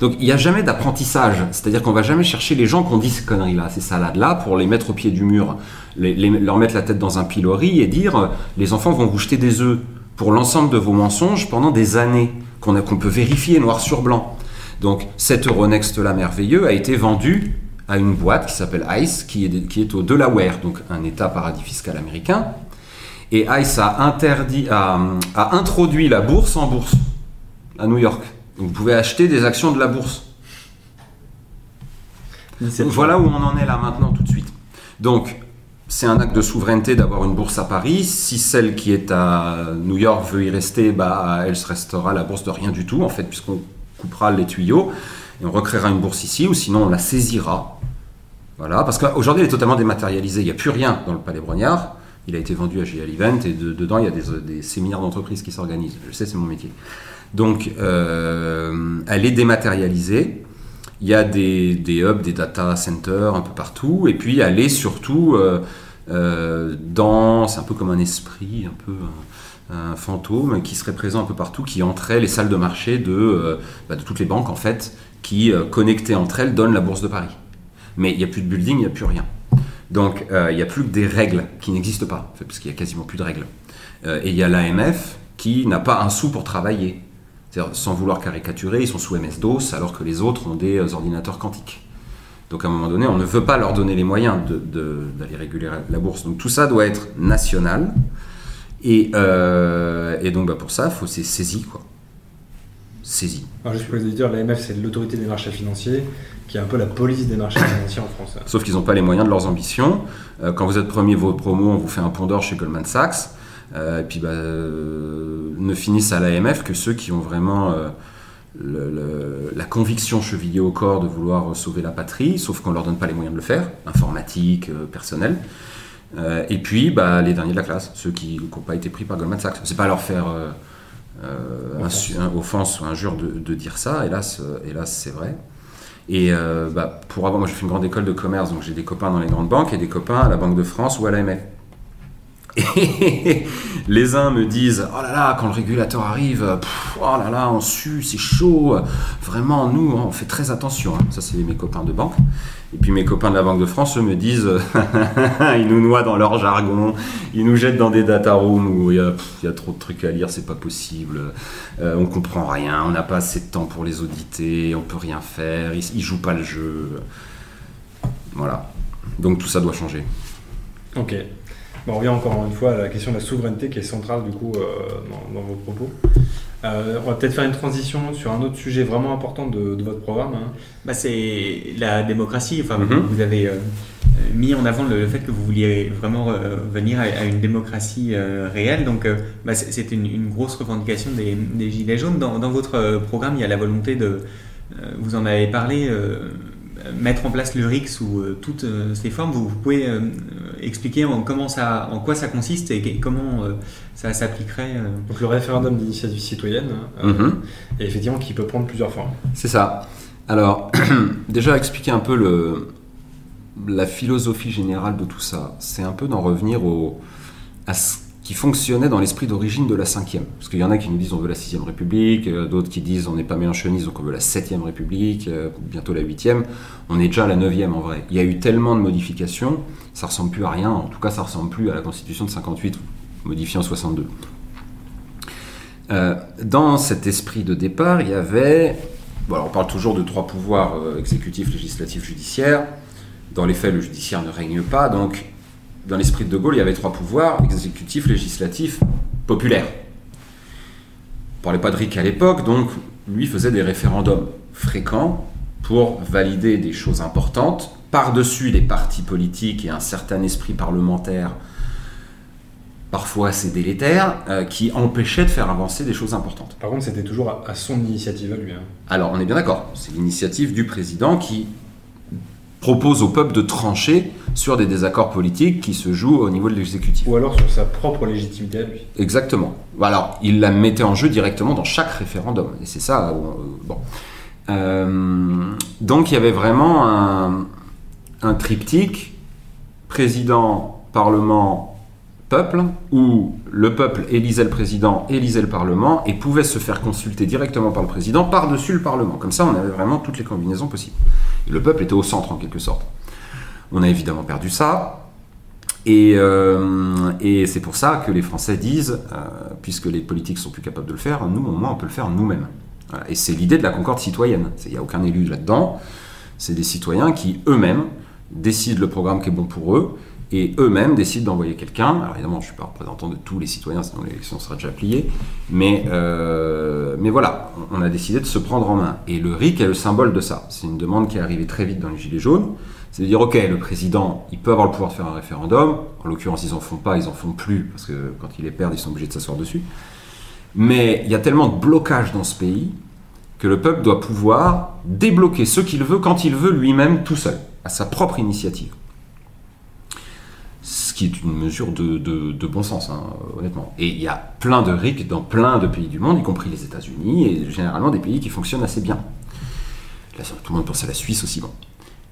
Donc il n'y a jamais d'apprentissage, c'est-à-dire qu'on va jamais chercher les gens qui ont dit ces conneries-là, ces salades-là, pour les mettre au pied du mur, leur mettre la tête dans un pilori et dire, euh, les enfants vont vous jeter des œufs pour l'ensemble de vos mensonges pendant des années, qu'on peut vérifier noir sur blanc. Donc cet Euronext-là merveilleux a été vendu à une boîte qui s'appelle ICE, qui est, au Delaware, donc un État paradis fiscal américain. Et ICE a, interdit, a introduit la bourse en bourse à New York. Vous pouvez acheter des actions de la bourse. Donc voilà où on en est là maintenant tout de suite. Donc c'est un acte de souveraineté d'avoir une bourse à Paris. Si celle qui est à New York veut y rester, bah, elle se restera la bourse de rien du tout en fait, puisqu'on coupera les tuyaux et on recréera une bourse ici, ou sinon on la saisira. Voilà, parce qu'aujourd'hui elle est totalement dématérialisée. Il n'y a plus rien dans le Palais Brognard. Il a été vendu à GL Event et de- dedans il y a des, des séminaires d'entreprise qui s'organisent. Je sais, c'est mon métier. Donc euh, elle est dématérialisée. Il y a des, hubs, des data centers un peu partout. Et puis elle est surtout euh, euh, dans. C'est un peu comme un esprit, un peu un, fantôme qui serait présent un peu partout, qui entrait les salles de marché de, euh, bah, de toutes les banques en fait, qui euh, connectées entre elles donnent la bourse de Paris. Mais il n'y a plus de building, il n'y a plus rien. Donc euh, il n'y a plus que des règles qui n'existent pas, en parce qu'il n'y a quasiment plus de règles. Euh, et il y a l'AMF qui n'a pas un sou pour travailler. C'est-à-dire, sans vouloir caricaturer, ils sont sous MS-DOS alors que les autres ont des euh, ordinateurs quantiques. Donc à un moment donné, on ne veut pas leur donner les moyens d'aller réguler la bourse. Donc tout ça doit être national. Et, euh, et donc bah, pour ça, il faut c'est saisi quoi. Saisi. Alors, juste pour les auditeurs, l'AMF, c'est l'autorité des marchés financiers, qui est un peu la police des marchés financiers en France. Sauf qu'ils n'ont pas les moyens de leurs ambitions. Euh, quand vous êtes premier vos promos, on vous fait un pont d'or chez Goldman Sachs. Euh, et puis bah, euh, ne finissent à l'AMF que ceux qui ont vraiment euh, le- le- la conviction chevillée au corps de vouloir sauver la patrie, sauf qu'on ne leur donne pas les moyens de le faire, informatique, euh, personnel. Euh, et puis bah, les derniers de la classe, ceux qui n'ont pas été pris par Goldman Sachs. C'est pas leur faire euh, un- offense ou injure de, de dire ça, hélas, hélas c'est vrai. Et bah, pour avoir, moi j'ai fait une grande école de commerce, donc j'ai des copains dans les grandes banques et des copains à la Banque de France ou à l'AMF. Les uns me disent Oh là là, quand le régulateur arrive, oh là là, on sue, c'est chaud. Vraiment, nous, on fait très attention. hein. Ça, c'est mes copains de banque. Et puis mes copains de la Banque de France, eux, me disent Ils nous noient dans leur jargon, ils nous jettent dans des data rooms où il y a trop de trucs à lire, c'est pas possible. Euh, on comprend rien, on n'a pas assez de temps pour les auditer, on peut rien faire, ils, ils jouent pas le jeu. Voilà. Donc tout ça doit changer. Ok. Bon, on revient encore une fois à la question de la souveraineté qui est centrale du coup euh, dans, dans vos propos. Euh, on va peut-être faire une transition sur un autre sujet vraiment important de, de votre programme. hein. Bah, c'est la démocratie. Enfin, Mhm. vous avez euh, mis en avant le, le fait que vous vouliez vraiment euh, venir à, à une démocratie euh, réelle. Donc, euh, bah, c'est- c'était une, une grosse revendication des, des Gilets jaunes. Dans, dans votre programme, il y a la volonté de, euh, vous en avez parlé, euh, mettre en place le RIC sous euh, toutes euh, ses formes. Vous, vous pouvez euh, expliquer en, comment ça, en quoi ça consiste et comment euh, ça s'appliquerait euh, Donc le référendum d'initiative citoyenne, euh, Mhm. et effectivement qui peut prendre plusieurs formes. C'est ça. Alors, déjà expliquer un peu le, la philosophie générale de tout ça, c'est un peu d'en revenir au, à ce qui fonctionnait dans l'esprit d'origine de la cinquième. Parce qu'il y en a qui nous disent on veut la sixième république, euh, d'autres qui disent on n'est pas mélanchoniste donc on veut la septième république, euh, bientôt la huitième. On est déjà la neuvième en vrai. Il y a eu tellement de modifications, ça ressemble plus à rien. En tout cas, ça ressemble plus à la constitution de 58 modifiée en 62. Euh, dans cet esprit de départ, il y avait Bon, alors on parle toujours de trois pouvoirs exécutif, législatif, judiciaire. Dans les faits, le judiciaire ne règne pas. Donc, dans l'esprit de De Gaulle, il y avait trois pouvoirs exécutif, législatif, populaire. On ne parlait pas de RIC à l'époque, donc lui faisait des référendums. fréquent pour valider des choses importantes par-dessus les partis politiques et un certain esprit parlementaire parfois assez délétère, euh, qui empêchait de faire avancer des choses importantes. Par contre, c'était toujours à, à son initiative à lui. hein. Alors, on est bien d'accord, c'est l'initiative du président qui propose au peuple de trancher sur des désaccords politiques qui se jouent au niveau de l'exécutif. Ou alors sur sa propre légitimité à lui. Exactement. Alors, il la mettait en jeu directement dans chaque référendum. Et c'est ça. euh, bon. Euh, donc, il y avait vraiment un, un triptyque président, parlement, où le peuple élisait le président, élisait le parlement, et pouvait se faire consulter directement par le président par-dessus le parlement. Comme ça, on avait vraiment toutes les combinaisons possibles. Et le peuple était au centre, en quelque sorte. On a évidemment perdu ça. Et, euh, c'est pour ça que les Français disent, euh, puisque les politiques sont plus capables de le faire, nous, au moins, on peut le faire nous-mêmes. Et c'est l'idée de la concorde citoyenne. Il n'y a aucun élu là-dedans. C'est des citoyens qui, eux-mêmes, décident le programme qui est bon pour eux, et eux-mêmes décident d'envoyer quelqu'un. Alors évidemment, je ne suis pas représentant de tous les citoyens, sinon l'élection sera déjà pliée. Mais, euh, mais voilà, on a décidé de se prendre en main. Et le RIC est le symbole de ça. C'est une demande qui est arrivée très vite dans les Gilets jaunes. C'est de dire, ok, le président, il peut avoir le pouvoir de faire un référendum. En l'occurrence, ils en font pas, ils en font plus, parce que quand ils les perdent, ils sont obligés de s'asseoir dessus. Mais il y a tellement de blocages dans ce pays que le peuple doit pouvoir débloquer ce qu'il veut quand il veut lui-même tout seul, à sa propre initiative. Ce qui est une mesure de, bon sens, hein, honnêtement. Et il y a plein de RIC dans plein de pays du monde, y compris les États-Unis, et généralement des pays qui fonctionnent assez bien. Tout le monde pense à la Suisse aussi, bon.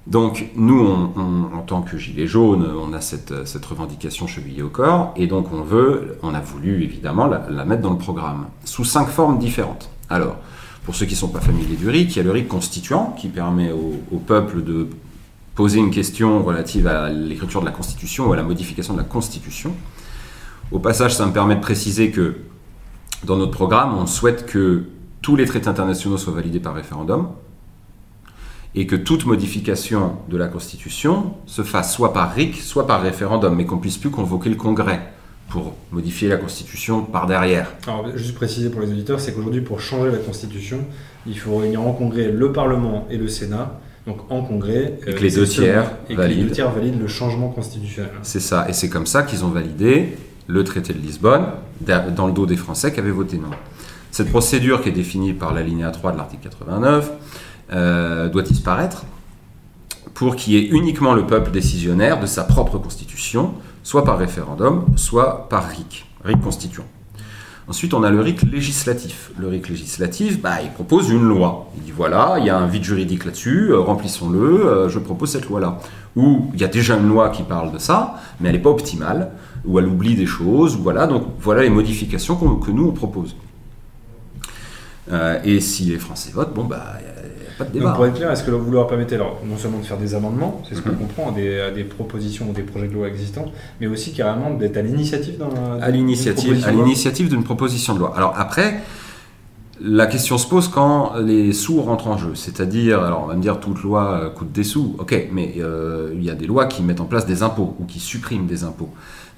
Donc, nous, en tant que Gilets jaunes, on a cette, revendication chevillée au corps, et donc on veut, on a voulu évidemment la, mettre dans le programme, sous cinq formes différentes. Alors, pour ceux qui ne sont pas familiers du RIC, il y a le RIC constituant, qui permet au peuple de poser une question relative à l'écriture de la Constitution ou à la modification de la Constitution. Au passage, ça me permet de préciser que dans notre programme, on souhaite que tous les traités internationaux soient validés par référendum et que toute modification de la Constitution se fasse soit par RIC, soit par référendum, mais qu'on puisse plus convoquer le Congrès pour modifier la Constitution par derrière. Alors, juste préciser pour les auditeurs, c'est qu'aujourd'hui, pour changer la Constitution, il faut réunir en Congrès le Parlement et le Sénat. Donc en Congrès, Et que les deux tiers et que les deux valident. tiers valident le changement constitutionnel. C'est ça, et c'est comme ça qu'ils ont validé le traité de Lisbonne da- dans le dos des Français qui avaient voté non. Cette procédure qui est définie par l'alinéa 3 de l'article 89 euh, doit disparaître pour qu'il y ait uniquement le peuple décisionnaire de sa propre constitution, soit par référendum, soit par RIC, RIC constituant. Ensuite, on a le RIC législatif. Le RIC législatif, bah, il propose une loi. Il dit voilà, il y a un vide juridique là-dessus, euh, remplissons-le, euh, je propose cette loi-là. Ou il y a déjà une loi qui parle de ça, mais elle n'est pas optimale, ou elle oublie des choses, voilà, donc voilà les modifications que nous on propose. Euh, et si les Français votent, bon, bah, pas de débat. Donc pour être clair, est-ce que vous leur permettez alors, non seulement de faire des amendements, c'est ce qu'on Mhm. comprend, à des, à des propositions ou des projets de loi existants, mais aussi carrément d'être à l'initiative d'un à l'initiative, à l'initiative d'une proposition de loi. Alors après, la question se pose quand les sous rentrent en jeu. C'est-à-dire, alors on va me dire toute loi euh, coûte des sous, ok, mais euh, il y a des lois qui mettent en place des impôts ou qui suppriment des impôts.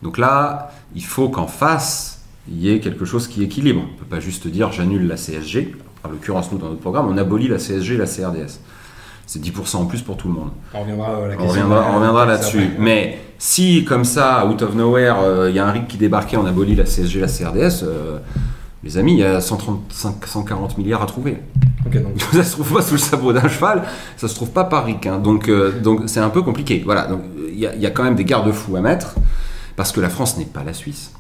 Donc là, il faut qu'en face, il y ait quelque chose qui équilibre. On ne peut pas juste dire j'annule la CSG. En l'occurrence, nous, dans notre programme, on abolit la CSG et la CRDS. C'est 10% en plus pour tout le monde. On reviendra à la On question. reviendra, on reviendra après. là-dessus. Mais si, comme ça, out of nowhere, euh, il y a un RIC qui débarquait, on abolit la CSG, la CRDS, euh, les amis, il y a 135, 140 milliards à trouver. Ok, donc ça se trouve pas sous le sabot d'un cheval, ça se trouve pas par RIC. hein. Donc, euh, donc c'est un peu compliqué. Voilà. Donc il y, a- il y a quand même des garde-fous à mettre, parce que la France n'est pas la Suisse.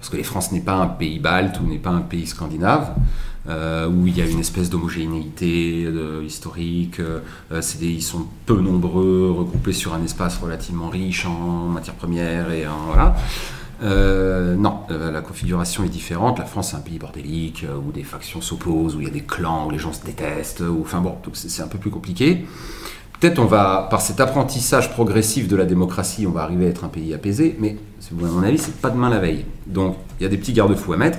Parce que la France n'est pas un pays balte ou n'est pas un pays scandinave. Euh, où il y a une espèce d'homogénéité euh, historique, euh, des- ils sont peu nombreux, regroupés sur un espace relativement riche en matières premières et en voilà. Non, la configuration est différente. La France, c'est un pays bordélique où des factions s'opposent, où il y a des clans, où les gens se détestent. Enfin bon, c'est un peu plus compliqué. Peut-être on va, par cet apprentissage progressif de la démocratie, on va arriver à être un pays apaisé, mais voulez mon avis, c'est pas demain la veille. Donc il y a des petits garde-fous à mettre.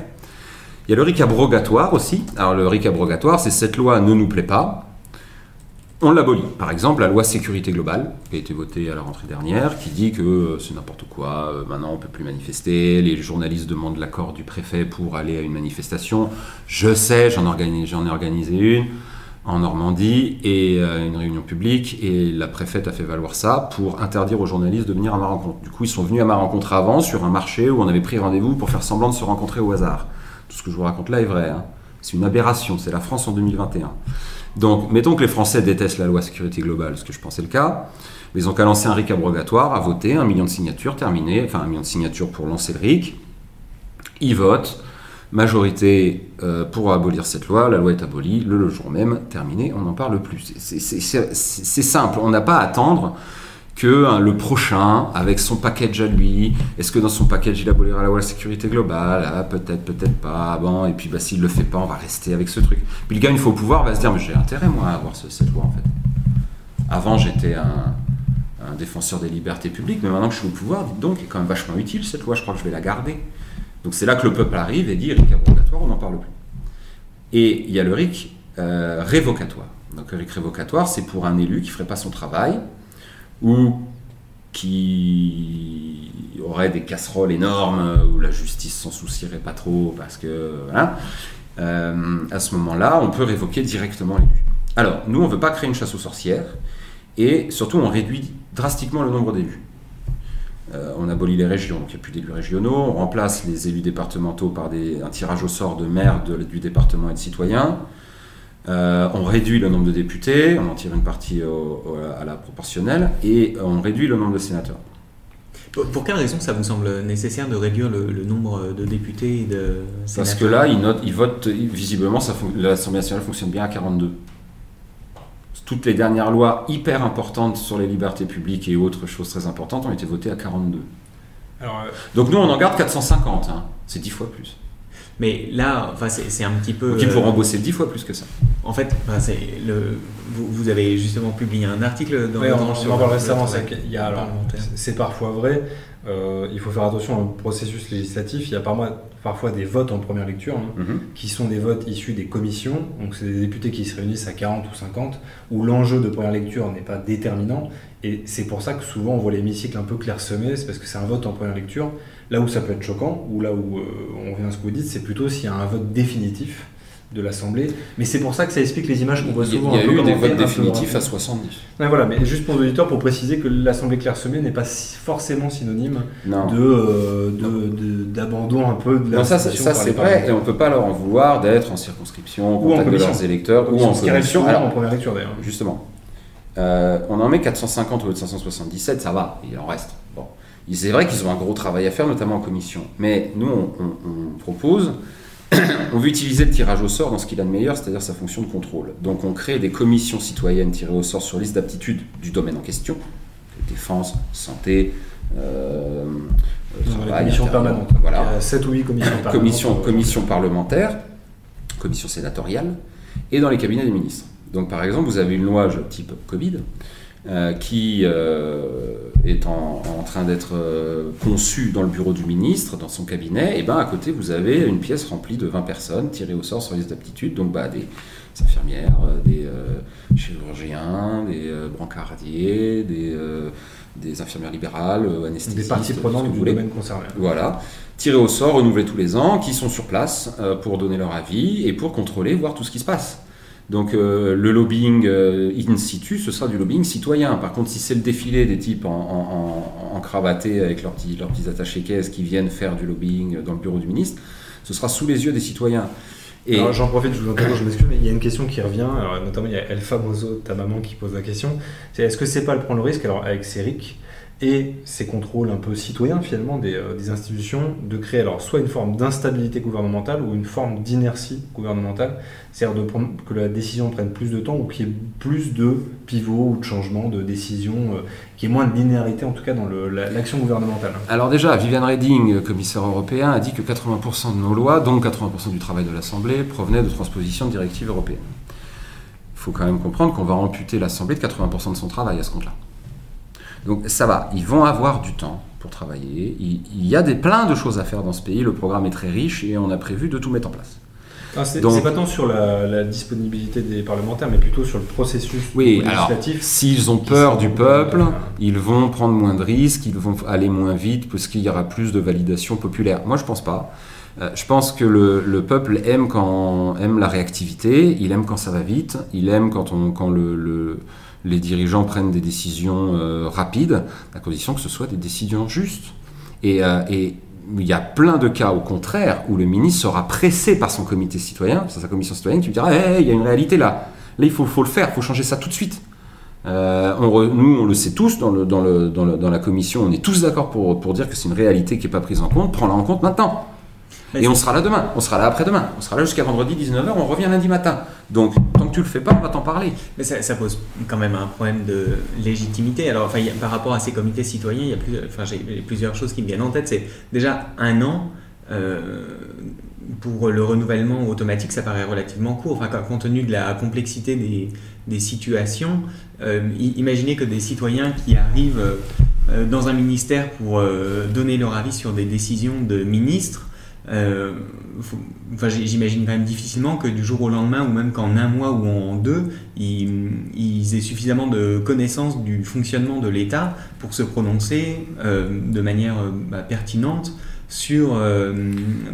Il y a le RIC abrogatoire aussi. Alors le RIC abrogatoire, c'est cette loi ne nous plaît pas, on l'abolit. Par exemple, la loi sécurité globale, qui a été votée à la rentrée dernière, qui dit que euh, c'est n'importe quoi, euh, maintenant on ne peut plus manifester, les journalistes demandent l'accord du préfet pour aller à une manifestation. Je sais, j'en ai organisé une. en Normandie et euh, une réunion publique et la préfète a fait valoir ça pour interdire aux journalistes de venir à ma rencontre. Du coup, ils sont venus à ma rencontre avant sur un marché où on avait pris rendez-vous pour faire semblant de se rencontrer au hasard. Ce que je vous raconte là est vrai. hein. C'est une aberration, c'est la France en 2021. Donc, mettons que les Français détestent la loi sécurité globale, ce que je pensais le cas. Mais ils ont qu'à lancer un RIC abrogatoire, à voter, un million de signatures, terminé. Enfin, un million de signatures pour lancer le RIC. Ils votent majorité euh, pour abolir cette loi, la loi est abolie, le, le jour même, terminé, on n'en parle plus. C'est simple, on n'a pas à attendre que hein, le prochain, avec son package à lui, est-ce que dans son package il abolira la de sécurité globale? Ah, Peut-être, peut-être pas, bon, et puis bah, s'il le fait pas, on va rester avec ce truc. Puis le gars, une fois au pouvoir, va se dire, mais j'ai intérêt moi à avoir ce- cette loi en fait. Avant, j'étais un, un défenseur des libertés publiques, mais maintenant que je suis au pouvoir, dites donc, elle est quand même vachement utile cette loi, je crois que je vais la garder. Donc c'est là que le peuple arrive et dit RIC abrogatoire, on n'en parle plus. Et il y a le RIC euh, révocatoire. Donc le RIC révocatoire, c'est pour un élu qui ne ferait pas son travail ou qui aurait des casseroles énormes où la justice s'en soucierait pas trop parce que voilà. Euh, à ce moment-là, on peut révoquer directement l'élu. Alors, nous, on ne veut pas créer une chasse aux sorcières et surtout, on réduit drastiquement le nombre d'élus. Euh, on abolit les régions, donc il n'y a plus d'élus régionaux. On remplace les élus départementaux par un tirage au sort de maires de- du département et de citoyens. Euh, on réduit le nombre de députés, on en tire une partie au- au- à la proportionnelle, et on réduit le nombre de sénateurs. Pour, pour quelle raison ça vous semble nécessaire de réduire le, le nombre de députés et de Parce que là, ils, notent, ils votent, visiblement, l'Assemblée nationale fonctionne bien à 42. Toutes les dernières lois hyper importantes sur les libertés publiques et autres choses très importantes ont été votées à 42. Alors, euh, Donc nous, on en garde 450, hein. c'est 10 fois plus. Mais là, enfin, c'est c'est un petit peu. Donc il faut euh, rembourser 10 fois plus que ça. En fait, enfin, c'est le, vous, vous avez justement publié un article dans Ouais, le on, on en parle le récemment, c'est qu'il y a, alors, parlementaire. c'est parfois vrai. euh, il faut faire attention au processus législatif. Il y a parfois, parfois des votes en première lecture hein, Mhm. qui sont des votes issus des commissions. Donc, c'est des députés qui se réunissent à 40 ou 50, où l'enjeu de première lecture n'est pas déterminant. Et c'est pour ça que souvent on voit l'hémicycle un peu clairsemé, c'est parce que c'est un vote en première lecture. Là où ça peut être choquant, ou là où euh, on revient à ce que vous dites, c'est plutôt s'il y a un vote définitif de l'Assemblée. Mais c'est pour ça que ça explique les images qu'on voit Il y a, souvent. il y un a peu eu des votes un définitifs à rapides. 70. Ouais, voilà, mais juste pour l'auditeur, pour préciser que l'Assemblée clairsemée n'est pas si- forcément synonyme Non. de, euh, de- de- d'abandon un peu de la Non, ça, c'est- ça, c'est vrai, et on ne peut pas leur en vouloir d'être en circonscription, Ou en contact de commission. leurs électeurs, ou en commission. souvent Alors, en première lecture d'ailleurs. Justement. Euh, on en met 450 au lieu de 577, ça va, il en reste. C'est vrai qu'ils ont un gros travail à faire, notamment en commission. Mais nous, on, on- on propose, on veut utiliser le tirage au sort dans ce qu'il a de meilleur, c'est-à-dire sa fonction de contrôle. Donc on crée des commissions citoyennes tirées au sort sur liste d'aptitude du domaine en question, défense, santé, euh, les travail, commissions intérieur, permanentes. Voilà. Il y a 7 ou 8 commissions permanentes. commission, euh, commission parlementaire, commission sénatoriale, et dans les cabinets des ministres. Donc par exemple, vous avez une loi type Covid euh, qui euh, est en, en train d'être euh, conçue dans le bureau du ministre, dans son cabinet, et ben à côté vous avez une pièce remplie de 20 personnes tirées au sort sur liste d'aptitude, donc bah, des infirmières, euh, des euh, chirurgiens, des euh, brancardiers, des, des infirmières libérales, anesthésistes, des parties prenantes du voulez. domaine concerné. Voilà, tirés au sort, renouvelés tous les ans, qui sont sur place pour donner leur avis et pour contrôler, voir tout ce qui se passe. Donc euh, le lobbying euh, in situ, ce sera du lobbying citoyen. Par contre, si c'est le défilé des types en, en, cravaté avec leurs petits, leurs petits attachés caisses qui viennent faire du lobbying dans le bureau du ministre, ce sera sous les yeux des citoyens. Et j'en profite, je vous interromps, je m'excuse, mais il y a une question qui revient, notamment il y a El Famoso, ta maman, qui pose la question, c'est est-ce que c'est pas le prendre le risque, alors avec CERIC et ces contrôles un peu citoyens finalement des, euh, des institutions, de créer alors soit une forme d'instabilité gouvernementale ou une forme d'inertie gouvernementale, c'est-à-dire que la décision prenne plus de temps ou qu'il y ait plus de pivots ou de changements de décision, euh, qu'il y ait moins de linéarité en tout cas dans l'action gouvernementale. Alors déjà, Viviane Reding, commissaire européen, a dit que 80% de nos lois, donc 80% du travail de l'Assemblée, provenaient de transposition de directives européennes. Il faut quand même comprendre qu'on va amputer l'Assemblée de 80% de son travail à ce compte-là. Donc ça va, ils vont avoir du temps pour travailler. Il, il y a des, plein de choses à faire dans ce pays, le programme est très riche et on a prévu de tout mettre en place. Ah, c'est pas tant sur la, la disponibilité des parlementaires, mais plutôt sur le processus Oui, législatif. s'ils ont peur du peuple, ils vont prendre moins de risques, ils vont aller moins vite parce qu'il y aura plus de validation populaire. Moi, je pense pas. Euh, je pense que le, peuple aime quand aime la réactivité, il aime quand ça va vite, il aime quand, on, quand le, les dirigeants prennent des décisions euh, rapides, à condition que ce soit des décisions justes. Et, euh, et, il y a plein de cas au contraire où le ministre sera pressé par son comité citoyen, sa commission citoyenne, qui lui dira hey, il y a une réalité là, là il faut, le faire, il faut changer ça tout de suite. on nous, on le sait tous dans, la commission, on est tous d'accord pour, pour dire que c'est une réalité qui n'est pas prise en compte, prends-la en compte maintenant. Et on sera là demain, on sera là après-demain, on sera là jusqu'à vendredi 19h, on revient lundi matin. Donc, tant que tu le fais pas, on va t'en parler. Mais ça, pose quand même un problème de légitimité. Alors, enfin, par rapport à ces comités citoyens, il y a j'ai plusieurs choses qui me viennent en tête. C'est déjà un an. Euh, pour le renouvellement automatique, ça paraît relativement court. Enfin, compte tenu de la complexité des, des situations, euh, imaginez que des citoyens qui arrivent euh, dans un ministère pour donner leur avis sur des décisions de ministres, euh, j'imagine quand même difficilement que du jour au lendemain, ou même qu'en un mois ou en deux, ils, aient suffisamment de connaissances du fonctionnement de l'État pour se prononcer euh, de manière euh, bah, pertinente sur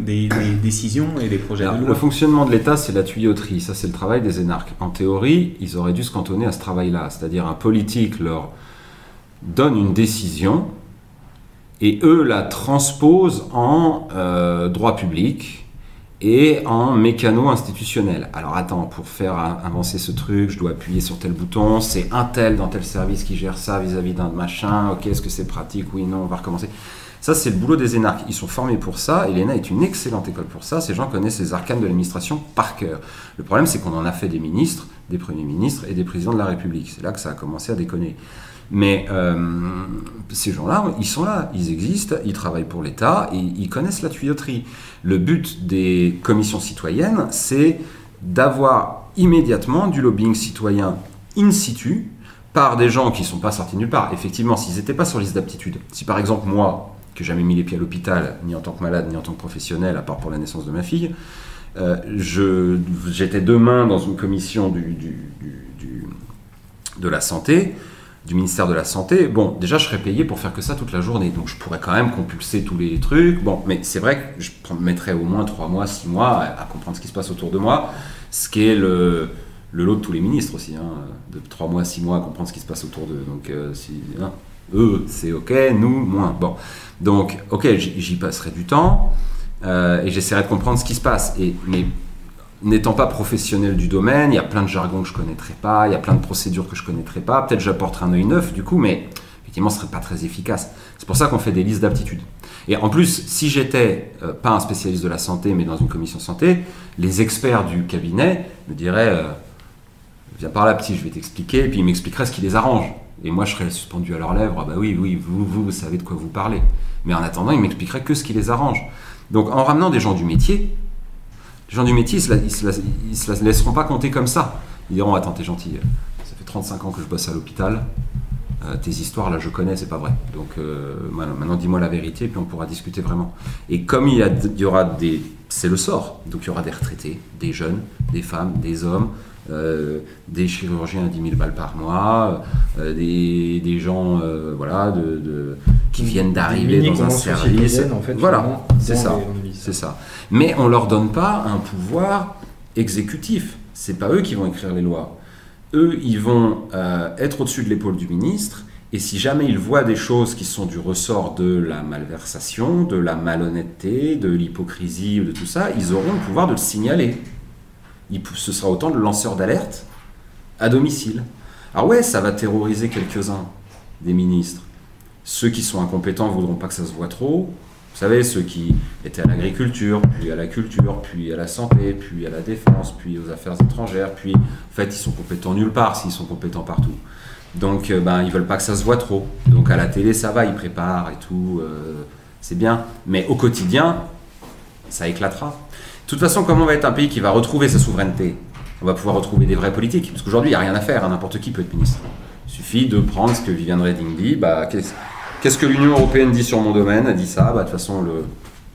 des, décisions et des projets de loi. Le fonctionnement de l'État, c'est la tuyauterie, ça c'est le travail des énarques. En théorie, ils auraient dû se cantonner à ce travail-là, c'est-à-dire un politique leur donne une décision, et eux la transposent en euh, droit public et en mécano institutionnel. Alors attends, pour faire avancer ce truc, je dois appuyer sur tel bouton, c'est un tel dans tel service qui gère ça vis-à-vis d'un machin, ok, est-ce que c'est pratique Oui, non, on va recommencer. Ça, c'est le boulot des énarques. Ils sont formés pour ça, et l'ENA est une excellente école pour ça. Ces gens connaissent les arcanes de l'administration par cœur. Le problème, c'est qu'on en a fait des ministres, des premiers ministres et des présidents de la République. C'est là que ça a commencé à déconner. Mais euh, ces gens-là, ils sont là, ils existent, ils travaillent pour l'État ils connaissent la tuyauterie. Le but des commissions citoyennes, c'est d'avoir immédiatement du lobbying citoyen in situ par des gens qui ne sont pas sortis nulle part. Effectivement, s'ils n'étaient pas sur liste d'aptitude, si par exemple moi, que jamais mis les pieds à l'hôpital, ni en tant que malade, ni en tant que professionnel, à part pour la naissance de ma fille, euh, j'étais demain dans une commission de la santé, du ministère de la Santé, bon, déjà, je serais payé pour faire que ça toute la journée. Donc, je pourrais quand même compulser tous les trucs. Bon, mais c'est vrai que je mettrais au moins 3 mois, 6 mois à, comprendre ce qui se passe autour de moi. Ce qui est le, le lot de tous les ministres aussi, hein, de 3 mois, 6 mois à comprendre ce qui se passe autour d'eux. Donc, euh, si, hein, eux, c'est OK, nous, moins. Bon, donc, OK, j'y passerai du temps euh, et j'essaierai de comprendre ce qui se passe. Et, mais n'étant pas professionnel du domaine, il y a plein de jargons que je connaîtrais pas, il y a plein de procédures que je connaîtrais pas. Peut-être j'apporterai un œil neuf du coup, mais effectivement, ce serait pas très efficace. C'est pour ça qu'on fait des listes d'aptitudes. Et en plus, si j'étais euh, pas un spécialiste de la santé, mais dans une commission santé, les experts du cabinet me diraient euh, Viens par là, petit, je vais t'expliquer, et puis ils m'expliqueraient ce qui les arrange. Et moi, je serais suspendu à leurs lèvres Ah bah oui, oui, vous, vous, vous savez de quoi vous parlez. Mais en attendant, ils m'expliqueraient que ce qui les arrange. Donc, en ramenant des gens du métier, les gens du métier, ils ne se, la, laisseront pas compter comme ça. Ils diront Attends, t'es gentil, ça fait 35 ans que je bosse à l'hôpital. Euh, tes histoires là je connais, c'est pas vrai. Donc euh, maintenant dis-moi la vérité puis on pourra discuter vraiment. Et comme il y, aura des. C'est le sort. Donc il y aura des retraités, des jeunes, des femmes, des hommes, euh, des chirurgiens à 10 000 balles par mois, des, des, gens voilà, de, qui viennent d'arriver dans un service. En fait, voilà, c'est ça. C'est ça. Mais on leur donne pas un pouvoir exécutif. C'est pas eux qui vont écrire les lois. Eux, ils vont euh, être au-dessus de l'épaule du ministre. Et si jamais ils voient des choses qui sont du ressort de la malversation, de la malhonnêteté, de l'hypocrisie, de tout ça, ils auront le pouvoir de le signaler. ce sera autant de lanceurs d'alerte à domicile. Alors ouais, ça va terroriser quelques-uns des ministres. Ceux qui sont incompétents voudront pas que ça se voit trop. Vous savez, ceux qui étaient à l'agriculture, puis à la culture, puis à la santé, puis à la défense, puis aux affaires étrangères, puis en fait, ils sont compétents nulle part s'ils sont compétents partout. Donc, euh, ben, ils veulent pas que ça se voit trop. Donc, à la télé, ça va, ils préparent et tout, euh, c'est bien. Mais au quotidien, ça éclatera. De toute façon, comme on va être un pays qui va retrouver sa souveraineté, on va pouvoir retrouver des vrais politiques. Parce qu'aujourd'hui, il n'y a rien à faire, hein, n'importe qui peut être ministre. Il suffit de prendre ce que Viviane Reding dit, bah, Qu'est-ce que l'Union européenne dit sur mon domaine? Elle dit ça, bah, de toute façon, le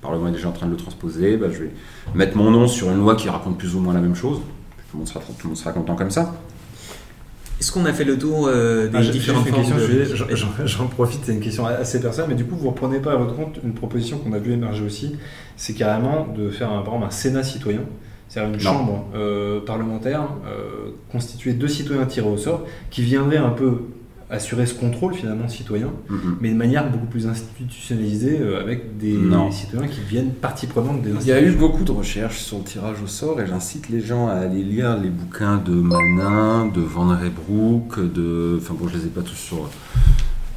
Parlement est déjà en train de le transposer, bah, je vais mettre mon nom sur une loi qui raconte plus ou moins la même chose. Tout le monde sera, tout le monde sera content comme ça. Est-ce qu'on a fait le tour euh, des Ah, différentes formes de- j'en- profite, c'est une question assez personnelle, mais du coup, vous ne reprenez pas à votre compte une proposition qu'on a vu émerger aussi, c'est carrément de faire un, par exemple, un Sénat citoyen, c'est-à-dire une Non. chambre euh, parlementaire euh, constituée de citoyens tirés au sort, qui viendrait un peu assurer ce contrôle finalement citoyen, Mhm. mais de manière beaucoup plus institutionnalisée, euh, avec des Non. citoyens qui deviennent partie prenante des Il y a eu beaucoup de recherches sur le tirage au sort et j'incite les gens à aller lire les bouquins de Manin, de Van Reybrouck, de... Enfin bon, je les ai pas tous sur,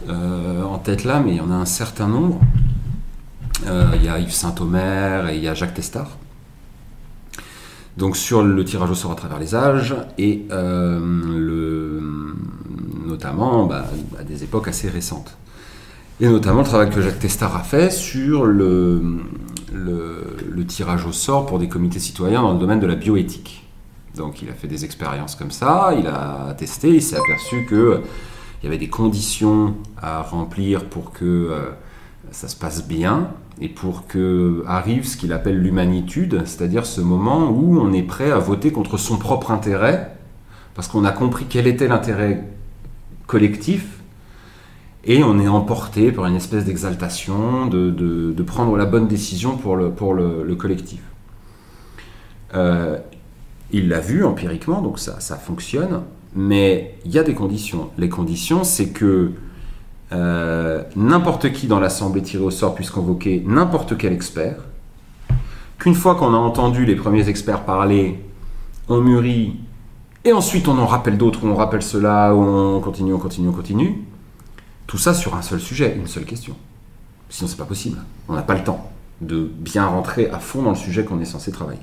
euh, en tête là, mais il y en a un certain nombre. Euh, il y a Yves Saint-Omer et il y a Jacques Testard. Donc sur le tirage au sort à travers les âges et euh, notamment bah, à des époques assez récentes. Et notamment le travail que Jacques Testard a fait sur le, tirage au sort pour des comités citoyens dans le domaine de la bioéthique. Donc il a fait des expériences comme ça, il a testé, il s'est aperçu que il y avait des conditions à remplir pour que euh, ça se passe bien et pour que arrive ce qu'il appelle l'humanitude, c'est-à-dire ce moment où on est prêt à voter contre son propre intérêt parce qu'on a compris quel était l'intérêt collectif et on est emporté par une espèce d'exaltation de, de- prendre la bonne décision pour le, pour le collectif. Euh, il l'a vu empiriquement, donc ça, ça fonctionne, mais il y a des conditions. Les conditions, c'est que euh, n'importe qui dans l'Assemblée tirée au sort puisse convoquer n'importe quel expert, qu'une fois qu'on a entendu les premiers experts parler, on mûrit, et ensuite on en rappelle d'autres, on rappelle cela, on continue, on continue, on continue. Tout ça sur un seul sujet, une seule question. Sinon, c'est pas possible. On n'a pas le temps de bien rentrer à fond dans le sujet qu'on est censé travailler,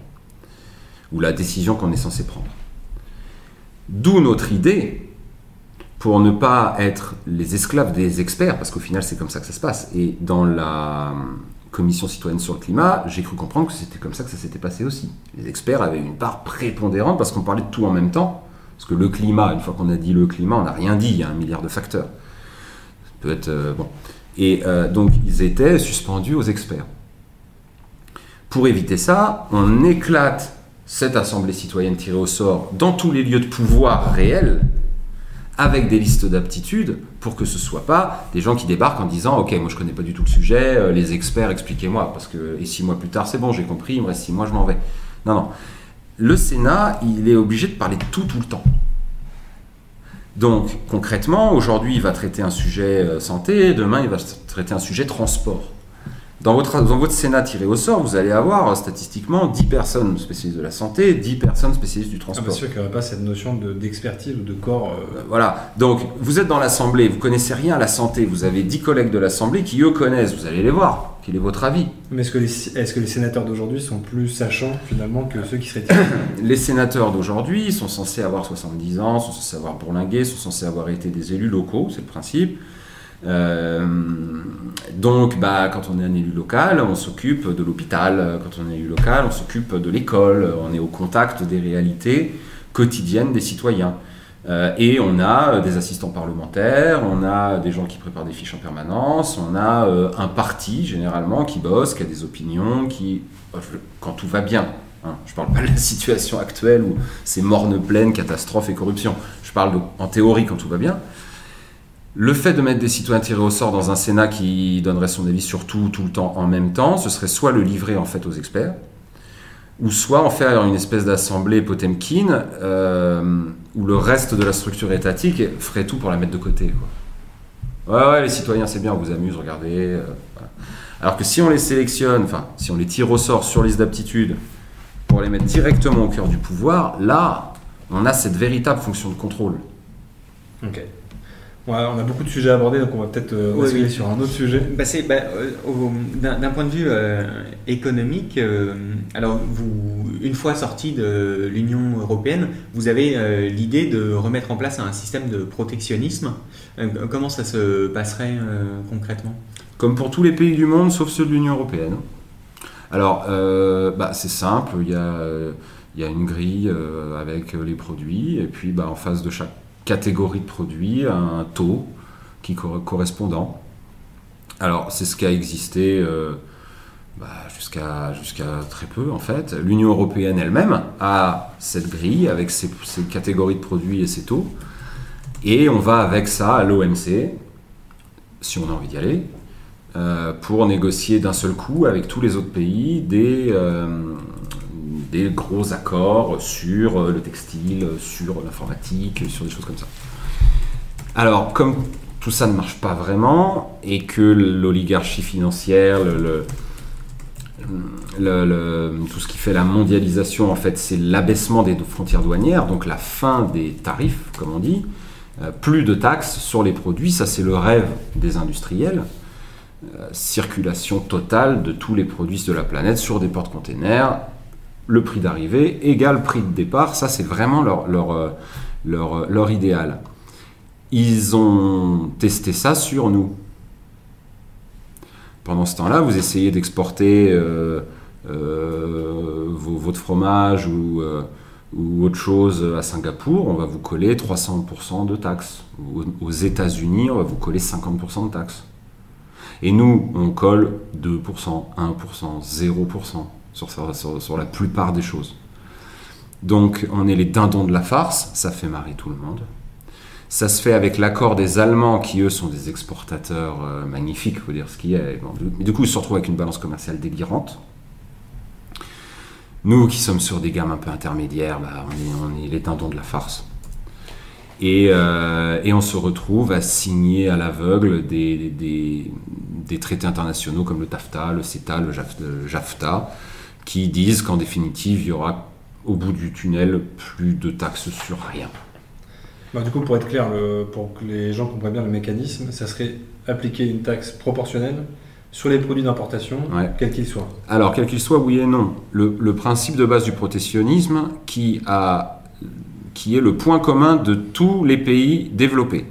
ou la décision qu'on est censé prendre. D'où notre idée, pour ne pas être les esclaves des experts, parce qu'au final, c'est comme ça que ça se passe. Et dans la commission citoyenne sur le climat, j'ai cru comprendre que c'était comme ça que ça s'était passé aussi. Les experts avaient une part prépondérante parce qu'on parlait de tout en même temps. Parce que le climat, une fois qu'on a dit le climat, on n'a rien dit, il y a un milliard de facteurs. Ça peut être. euh, bon. Et euh, donc, ils étaient suspendus aux experts. Pour éviter ça, on éclate cette assemblée citoyenne tirée au sort dans tous les lieux de pouvoir réels, avec des listes d'aptitudes, pour que ce ne soit pas des gens qui débarquent en disant Ok, moi je connais pas du tout le sujet, euh, les experts, expliquez-moi, parce que et six mois plus tard, c'est bon, j'ai compris, il me reste six mois, je m'en vais. Non, non. Le Sénat, il est obligé de parler tout, tout le temps. Donc, concrètement, aujourd'hui, il va traiter un sujet euh, santé, demain, il va traiter un sujet transport. Dans votre, dans votre Sénat tiré au sort, vous allez avoir euh, statistiquement 10 personnes spécialistes de la santé, 10 personnes spécialistes du Ah, transport. bien sûr qu'il n'y aurait pas cette notion de- d'expertise ou de corps. euh, Euh, Voilà, donc vous êtes dans l'Assemblée, vous connaissez rien à la santé, vous avez 10 collègues de l'Assemblée qui eux connaissent, vous allez les voir, quel est votre avis? Mais est-ce que, les, est-ce que les sénateurs d'aujourd'hui sont plus sachants finalement que ceux qui seraient tirés Les sénateurs d'aujourd'hui sont censés avoir 70 ans, sont censés avoir bourlingué, sont censés avoir été des élus locaux, c'est le principe. Euh, donc, bah, quand on est un élu local, on s'occupe de l'hôpital. Quand on est élu local, on s'occupe de l'école. On est au contact des réalités quotidiennes des citoyens. Euh, et on a euh, des assistants parlementaires, on a des gens qui préparent des fiches en permanence, on a un parti généralement qui bosse, qui a des opinions, qui, quand tout va bien, hein, je parle pas de la situation actuelle où c'est morne pleine, catastrophe et corruption, je parle en théorie quand tout va bien. Le fait de mettre des citoyens tirés au sort dans un Sénat qui donnerait son avis sur tout, tout le temps, en même temps, ce serait soit le livrer en fait aux experts, ou soit en faire une espèce d'assemblée Potemkin euh, où le reste de la structure étatique ferait tout pour la mettre de côté. Ouais, ouais, les citoyens, c'est bien, on vous amuse, regardez. euh. Alors que si on les sélectionne, enfin, si on les tire au sort sur liste d'aptitude pour les mettre directement au cœur du pouvoir, là, on a cette véritable fonction de contrôle. Ok. Ouais, on a beaucoup de sujets à aborder, donc on va peut-être euh, Oui, basculer oui. sur un autre sujet. Bah, bah, euh, d'un point de vue euh, économique, euh, alors vous, une fois sorti de l'Union européenne, vous avez euh, l'idée de remettre en place un système de protectionnisme. Euh, comment ça se passerait euh, concrètement? Comme pour tous les pays du monde, sauf ceux de l'Union européenne. Alors, euh, bah, c'est simple, il y a, il y a une grille euh, avec les produits, et puis bah, en face de chaque catégorie de produits, un taux qui cor- correspondant. Alors, c'est ce qui a existé euh, bah, jusqu'à très peu, en fait. L'Union européenne elle-même a cette grille avec ses, ses catégories de produits et ses taux. Et on va avec ça à l'OMC, si on a envie d'y aller, euh, pour négocier d'un seul coup avec tous les autres pays des, euh, des gros accords sur euh, le textile, sur l'informatique, sur des choses comme ça. Alors, comme tout ça ne marche pas vraiment et que l'oligarchie financière, tout ce qui fait la mondialisation, en fait, c'est l'abaissement des frontières douanières, donc la fin des tarifs, comme on dit, plus de taxes sur les produits, ça c'est le rêve des industriels. Euh, circulation totale de tous les produits de la planète sur des porte-containers. Le prix d'arrivée égale prix de départ, ça c'est vraiment leur, leur, euh, leur, euh, leur, idéal. Ils ont testé ça sur nous. Pendant ce temps-là, vous essayez d'exporter euh, votre fromage ou, ou, autre chose à Singapour, on va vous coller 300% de taxes. Aux États-Unis, on va vous coller 50% de taxes. Et nous, on colle 2%, 1%, 0% sur, la plupart des choses. Donc on est les dindons de la farce, ça fait marrer tout le monde. Ça se fait avec l'accord des Allemands qui, eux, sont des exportateurs euh, magnifiques, il faut dire ce qu'il y a. Mais du coup, ils se retrouvent avec une balance commerciale délirante. Nous, qui sommes sur des gammes un peu intermédiaires, bah, on, est, on, est, les dindons de la farce. Et, euh, on se retrouve à signer à l'aveugle des, traités internationaux comme le TAFTA, le CETA, le JAFTA, qui disent qu'en définitive, il y aura au bout du tunnel plus de taxes sur rien. Bah, du coup, pour être clair, le, pour que les gens comprennent bien le mécanisme, ça serait appliquer une taxe proportionnelle sur les produits d'importation, ouais. quels qu'ils soient. Alors, quels qu'ils soient, oui et non. Le, le, principe de base du protectionnisme qui a qui est le point commun de tous les pays développés.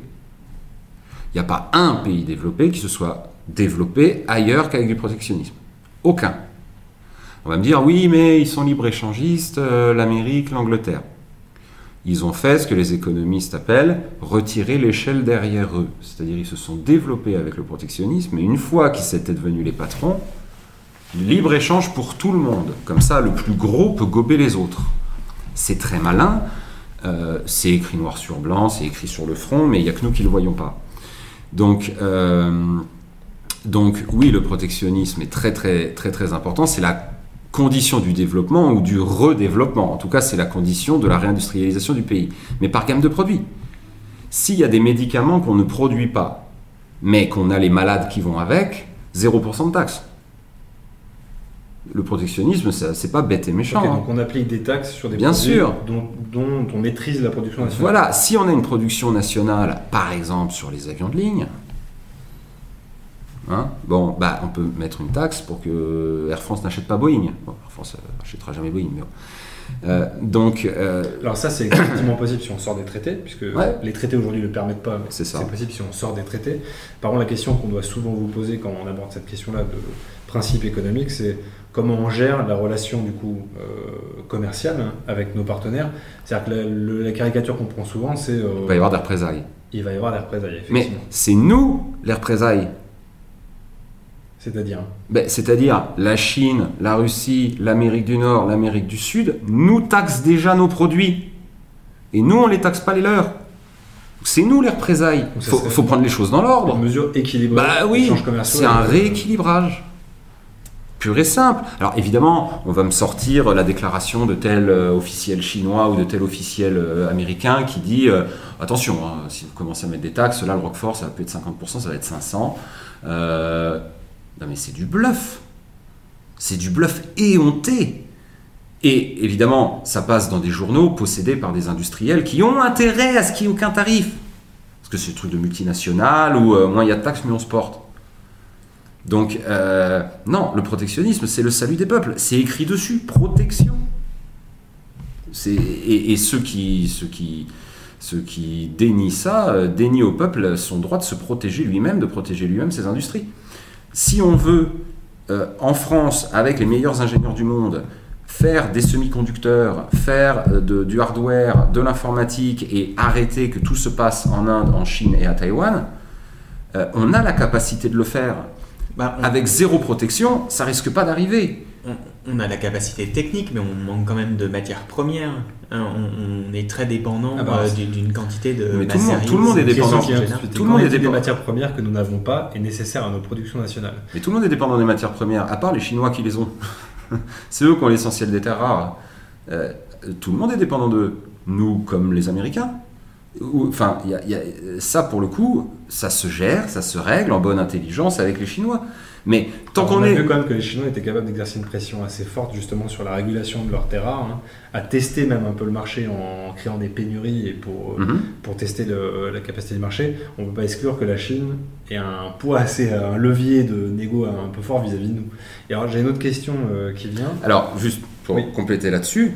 Il n'y a pas un pays développé qui se soit développé ailleurs qu'avec du protectionnisme. Aucun. On va me dire, oui, mais ils sont libre-échangistes, euh, l'Amérique, l'Angleterre. Ils ont fait ce que les économistes appellent retirer l'échelle derrière eux. C'est-à-dire ils se sont développés avec le protectionnisme, et une fois qu'ils étaient devenus les patrons, libre-échange pour tout le monde. Comme ça, le plus gros peut gober les autres. C'est très malin, euh, c'est écrit noir sur blanc, c'est écrit sur le front, mais il n'y a que nous qui ne le voyons pas. Donc, euh, donc oui, le protectionnisme est très très très très important. C'est la condition du développement ou du redéveloppement. En tout cas, c'est la condition de la réindustrialisation du pays, mais par gamme de produits. S'il y a des médicaments qu'on ne produit pas, mais qu'on a les malades qui vont avec, 0% de taxes le protectionnisme, c'est pas bête et méchant. Okay, donc on applique des taxes sur des Bien produits sûr. Dont, dont, on maîtrise la production nationale. Voilà, si on a une production nationale, par exemple sur les avions de ligne, hein, bon, bah, on peut mettre une taxe pour que Air France n'achète pas Boeing. Bon, Air France n'achètera jamais Boeing, mais bon. Euh, donc, euh... alors ça c'est effectivement possible si on sort des traités, puisque ouais. les traités aujourd'hui ne le permettent pas. C'est ça. C'est possible si on sort des traités. Par contre, la question qu'on doit souvent vous poser quand on aborde cette question-là de principe économique, c'est comment on gère la relation du coup euh, commerciale hein, avec nos partenaires. C'est-à-dire que la, le, la caricature qu'on prend souvent, c'est euh, il va y avoir des représailles. Il va y avoir des représailles. Mais c'est nous les représailles. C'est-à-dire ben, C'est-à-dire la Chine, la Russie, l'Amérique du Nord, l'Amérique du Sud nous taxent déjà nos produits. Et nous, on ne les taxe pas les leurs. C'est nous les représailles. Il faut, faut, prendre les choses dans l'ordre. Une mesure équilibrée. Bah oui, c'est un rééquilibrage. Pur et simple. Alors évidemment, on va me sortir la déclaration de tel euh, officiel chinois ou de tel officiel euh, américain qui dit euh, attention, hein, si vous commencez à mettre des taxes, là le Roquefort ça va plus être 50%, ça va être 500. Non mais c'est du bluff. C'est du bluff éhonté. Et évidemment, ça passe dans des journaux possédés par des industriels qui ont intérêt à ce qu'il n'y ait aucun tarif. Parce que c'est des trucs de multinationales où euh, moins il y a de taxes, mieux on se porte. Donc, euh, non, le protectionnisme, c'est le salut des peuples. C'est écrit dessus, protection. Et, et, ceux, qui, ceux, qui, ceux qui dénient ça, euh, dénient au peuple son droit de se protéger lui-même, de protéger lui-même ses industries si on veut, euh, en France, avec les meilleurs ingénieurs du monde, faire des semi-conducteurs, faire euh, de, du hardware, de l'informatique et arrêter que tout se passe en Inde, en Chine et à Taïwan, euh, on a la capacité de le faire. Bah, on... Avec zéro protection, ça risque pas d'arriver. On a la capacité technique, mais on manque quand même de matières premières. Hein, on, on est très dépendant Ah bah, euh, d'une quantité de Mais tout le monde- macéries. tout le monde est dépendant. Tout le monde est des dépendant. matières premières que nous n'avons pas et nécessaires à nos productions nationales. Mais tout le monde est dépendant des matières premières, à part les Chinois qui les ont. C'est eux qui ont l'essentiel des terres rares. Euh, tout le monde est dépendant d'eux. Nous, comme les Américains. Enfin, il y a- il y a- ça, pour le coup, ça se gère, ça se règle en bonne intelligence avec les Chinois. Mais tant qu'on on a est... vu quand même que les Chinois étaient capables d'exercer une pression assez forte justement sur la régulation de leurs terres rares, hein, à tester même un peu le marché en créant des pénuries et pour, euh, Mhm. pour tester le- la capacité du marché. On ne peut pas exclure que la Chine ait un poids assez, un levier de négo un peu fort vis-à-vis de nous. Et alors j'ai une autre question euh, qui vient. Alors, juste pour Oui. compléter là-dessus,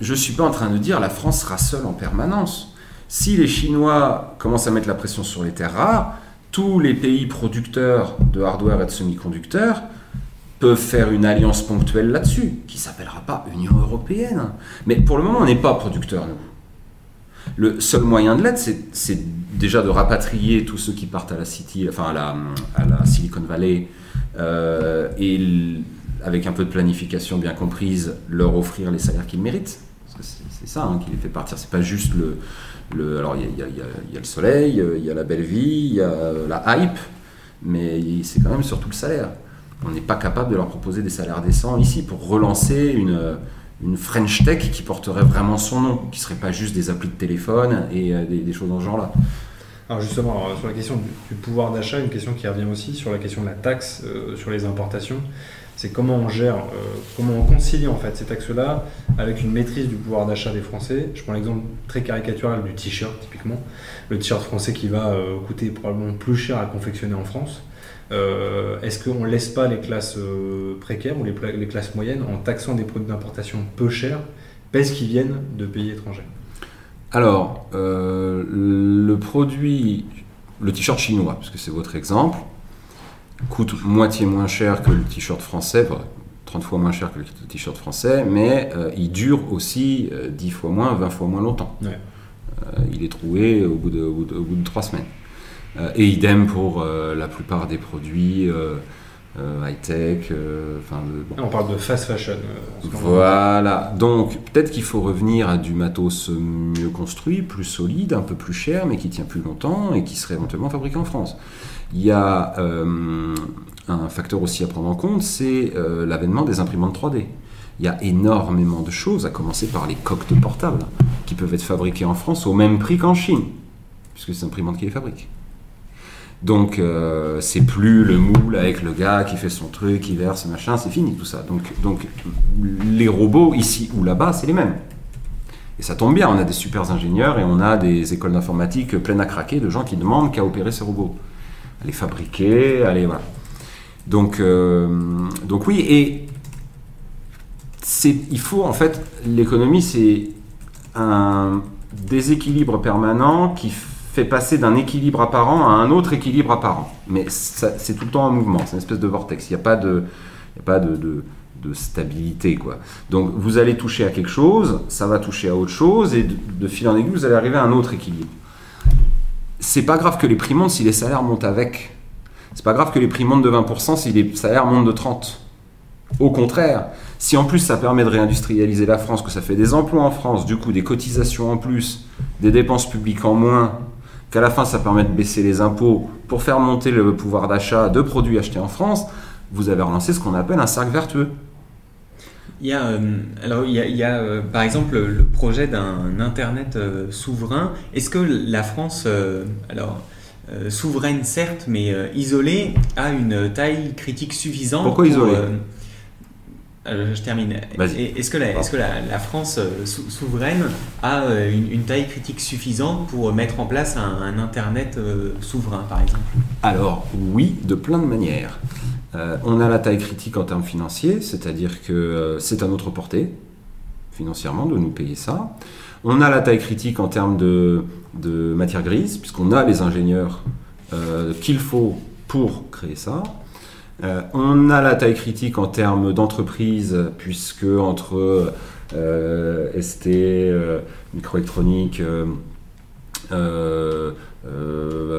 je ne suis pas en train de dire la France sera seule en permanence. Si les Chinois commencent à mettre la pression sur les terres rares, tous les pays producteurs de hardware et de semi-conducteurs peuvent faire une alliance ponctuelle là-dessus, qui s'appellera pas Union européenne. Mais pour le moment, on n'est pas producteurs, nous. Le seul moyen de l'être, c'est- déjà de rapatrier tous ceux qui partent à la City, enfin à la, Silicon Valley, euh, et avec un peu de planification bien comprise, leur offrir les salaires qu'ils méritent. C'est ça hein, qui les fait partir. C'est pas juste le, alors il y a, le soleil, euh, il y a la belle vie, il y a euh, la hype, mais c'est quand même surtout le salaire. On n'est pas capable de leur proposer des salaires décents ici pour relancer une, une French Tech qui porterait vraiment son nom, qui serait pas juste des applis de téléphone et euh, des, choses dans ce genre-là. Alors justement, sur la question du, pouvoir d'achat, une question qui revient aussi sur la question de la taxe euh, sur les importations, c'est comment on gère, euh, comment on concilie en fait ces taxes-là avec une maîtrise du pouvoir d'achat des Français. Je prends l'exemple très caricatural du t-shirt typiquement, le t-shirt français qui va euh, coûter probablement plus cher à confectionner en France. Euh, Est-ce qu'on ne laisse pas les classes précaires ou les, les classes moyennes en taxant des produits d'importation peu chers parce qu'ils viennent de pays étrangers? Alors, le produit, le t-shirt chinois, parce que c'est votre exemple, coûte moitié moins cher que le t-shirt français, enfin, 30 fois moins cher que le t-shirt français, mais euh, il dure aussi euh, 10 fois moins, 20 fois moins longtemps. Ouais. Euh, il est trouvé au bout de, au bout de, au bout de 3 semaines. Euh, et idem pour euh, la plupart des produits euh, euh, high-tech, euh, bon. On parle de fast fashion. euh. Voilà, donc peut-être qu'il faut revenir à du matos mieux construit, plus solide, un peu plus cher, mais qui tient plus longtemps et qui serait éventuellement fabriqué en France. Il y a euh, un facteur aussi à prendre en compte, c'est euh, l'avènement des imprimantes 3D. Il y a énormément de choses, à commencer par les coques portables, qui peuvent être fabriquées en France au même prix qu'en Chine, puisque c'est l'imprimante qui les fabrique. Donc, euh, c'est plus le moule avec le gars qui fait son truc, qui verse, machin, c'est fini tout ça. Donc, donc, les robots, ici ou là-bas, c'est les mêmes. Et ça tombe bien, on a des super ingénieurs et on a des écoles d'informatique pleines à craquer de gens qui demandent qu'à opérer ces robots. À les fabriquer, à. Voilà. Donc, euh, donc oui, et il faut en fait, l'économie, c'est un déséquilibre permanent qui fait passer d'un équilibre apparent à un autre équilibre apparent. Mais c'est tout le temps en mouvement, c'est une espèce de vortex. Il n'y a pas de, pas de, de- stabilité. Quoi. Donc vous allez toucher à quelque chose, ça va toucher à autre chose, et de fil en aiguille, vous allez arriver à un autre équilibre. C'est pas grave que les prix montent si les salaires montent avec. C'est pas grave que les prix montent de 20% si les salaires montent de 30%. Au contraire, si en plus ça permet de réindustrialiser la France, que ça fait des emplois en France, du coup des cotisations en plus, des dépenses publiques en moins, qu'à la fin ça permet de baisser les impôts pour faire monter le pouvoir d'achat de produits achetés en France, vous avez relancé ce qu'on appelle un cercle vertueux. Il y a, euh, alors il y a, il y a, euh, par exemple le, projet d'un internet euh, souverain. Est-ce que la France, euh, alors euh, souveraine certes, mais euh, isolée, a une taille critique suffisante Pourquoi pour, isolée je termine. Est-ce que, la, est-ce que la, la France sou- souveraine a une, une taille critique suffisante pour mettre en place un, un Internet souverain, par exemple? Alors oui, de plein de manières. Euh, on a la taille critique en termes financiers, c'est-à-dire que euh, c'est à notre portée, financièrement, de nous payer ça. On a la taille critique en termes de, matière grise, puisqu'on a les ingénieurs euh, qu'il faut pour créer ça. On a la taille critique en termes d'entreprise, puisque entre ST, microélectronique,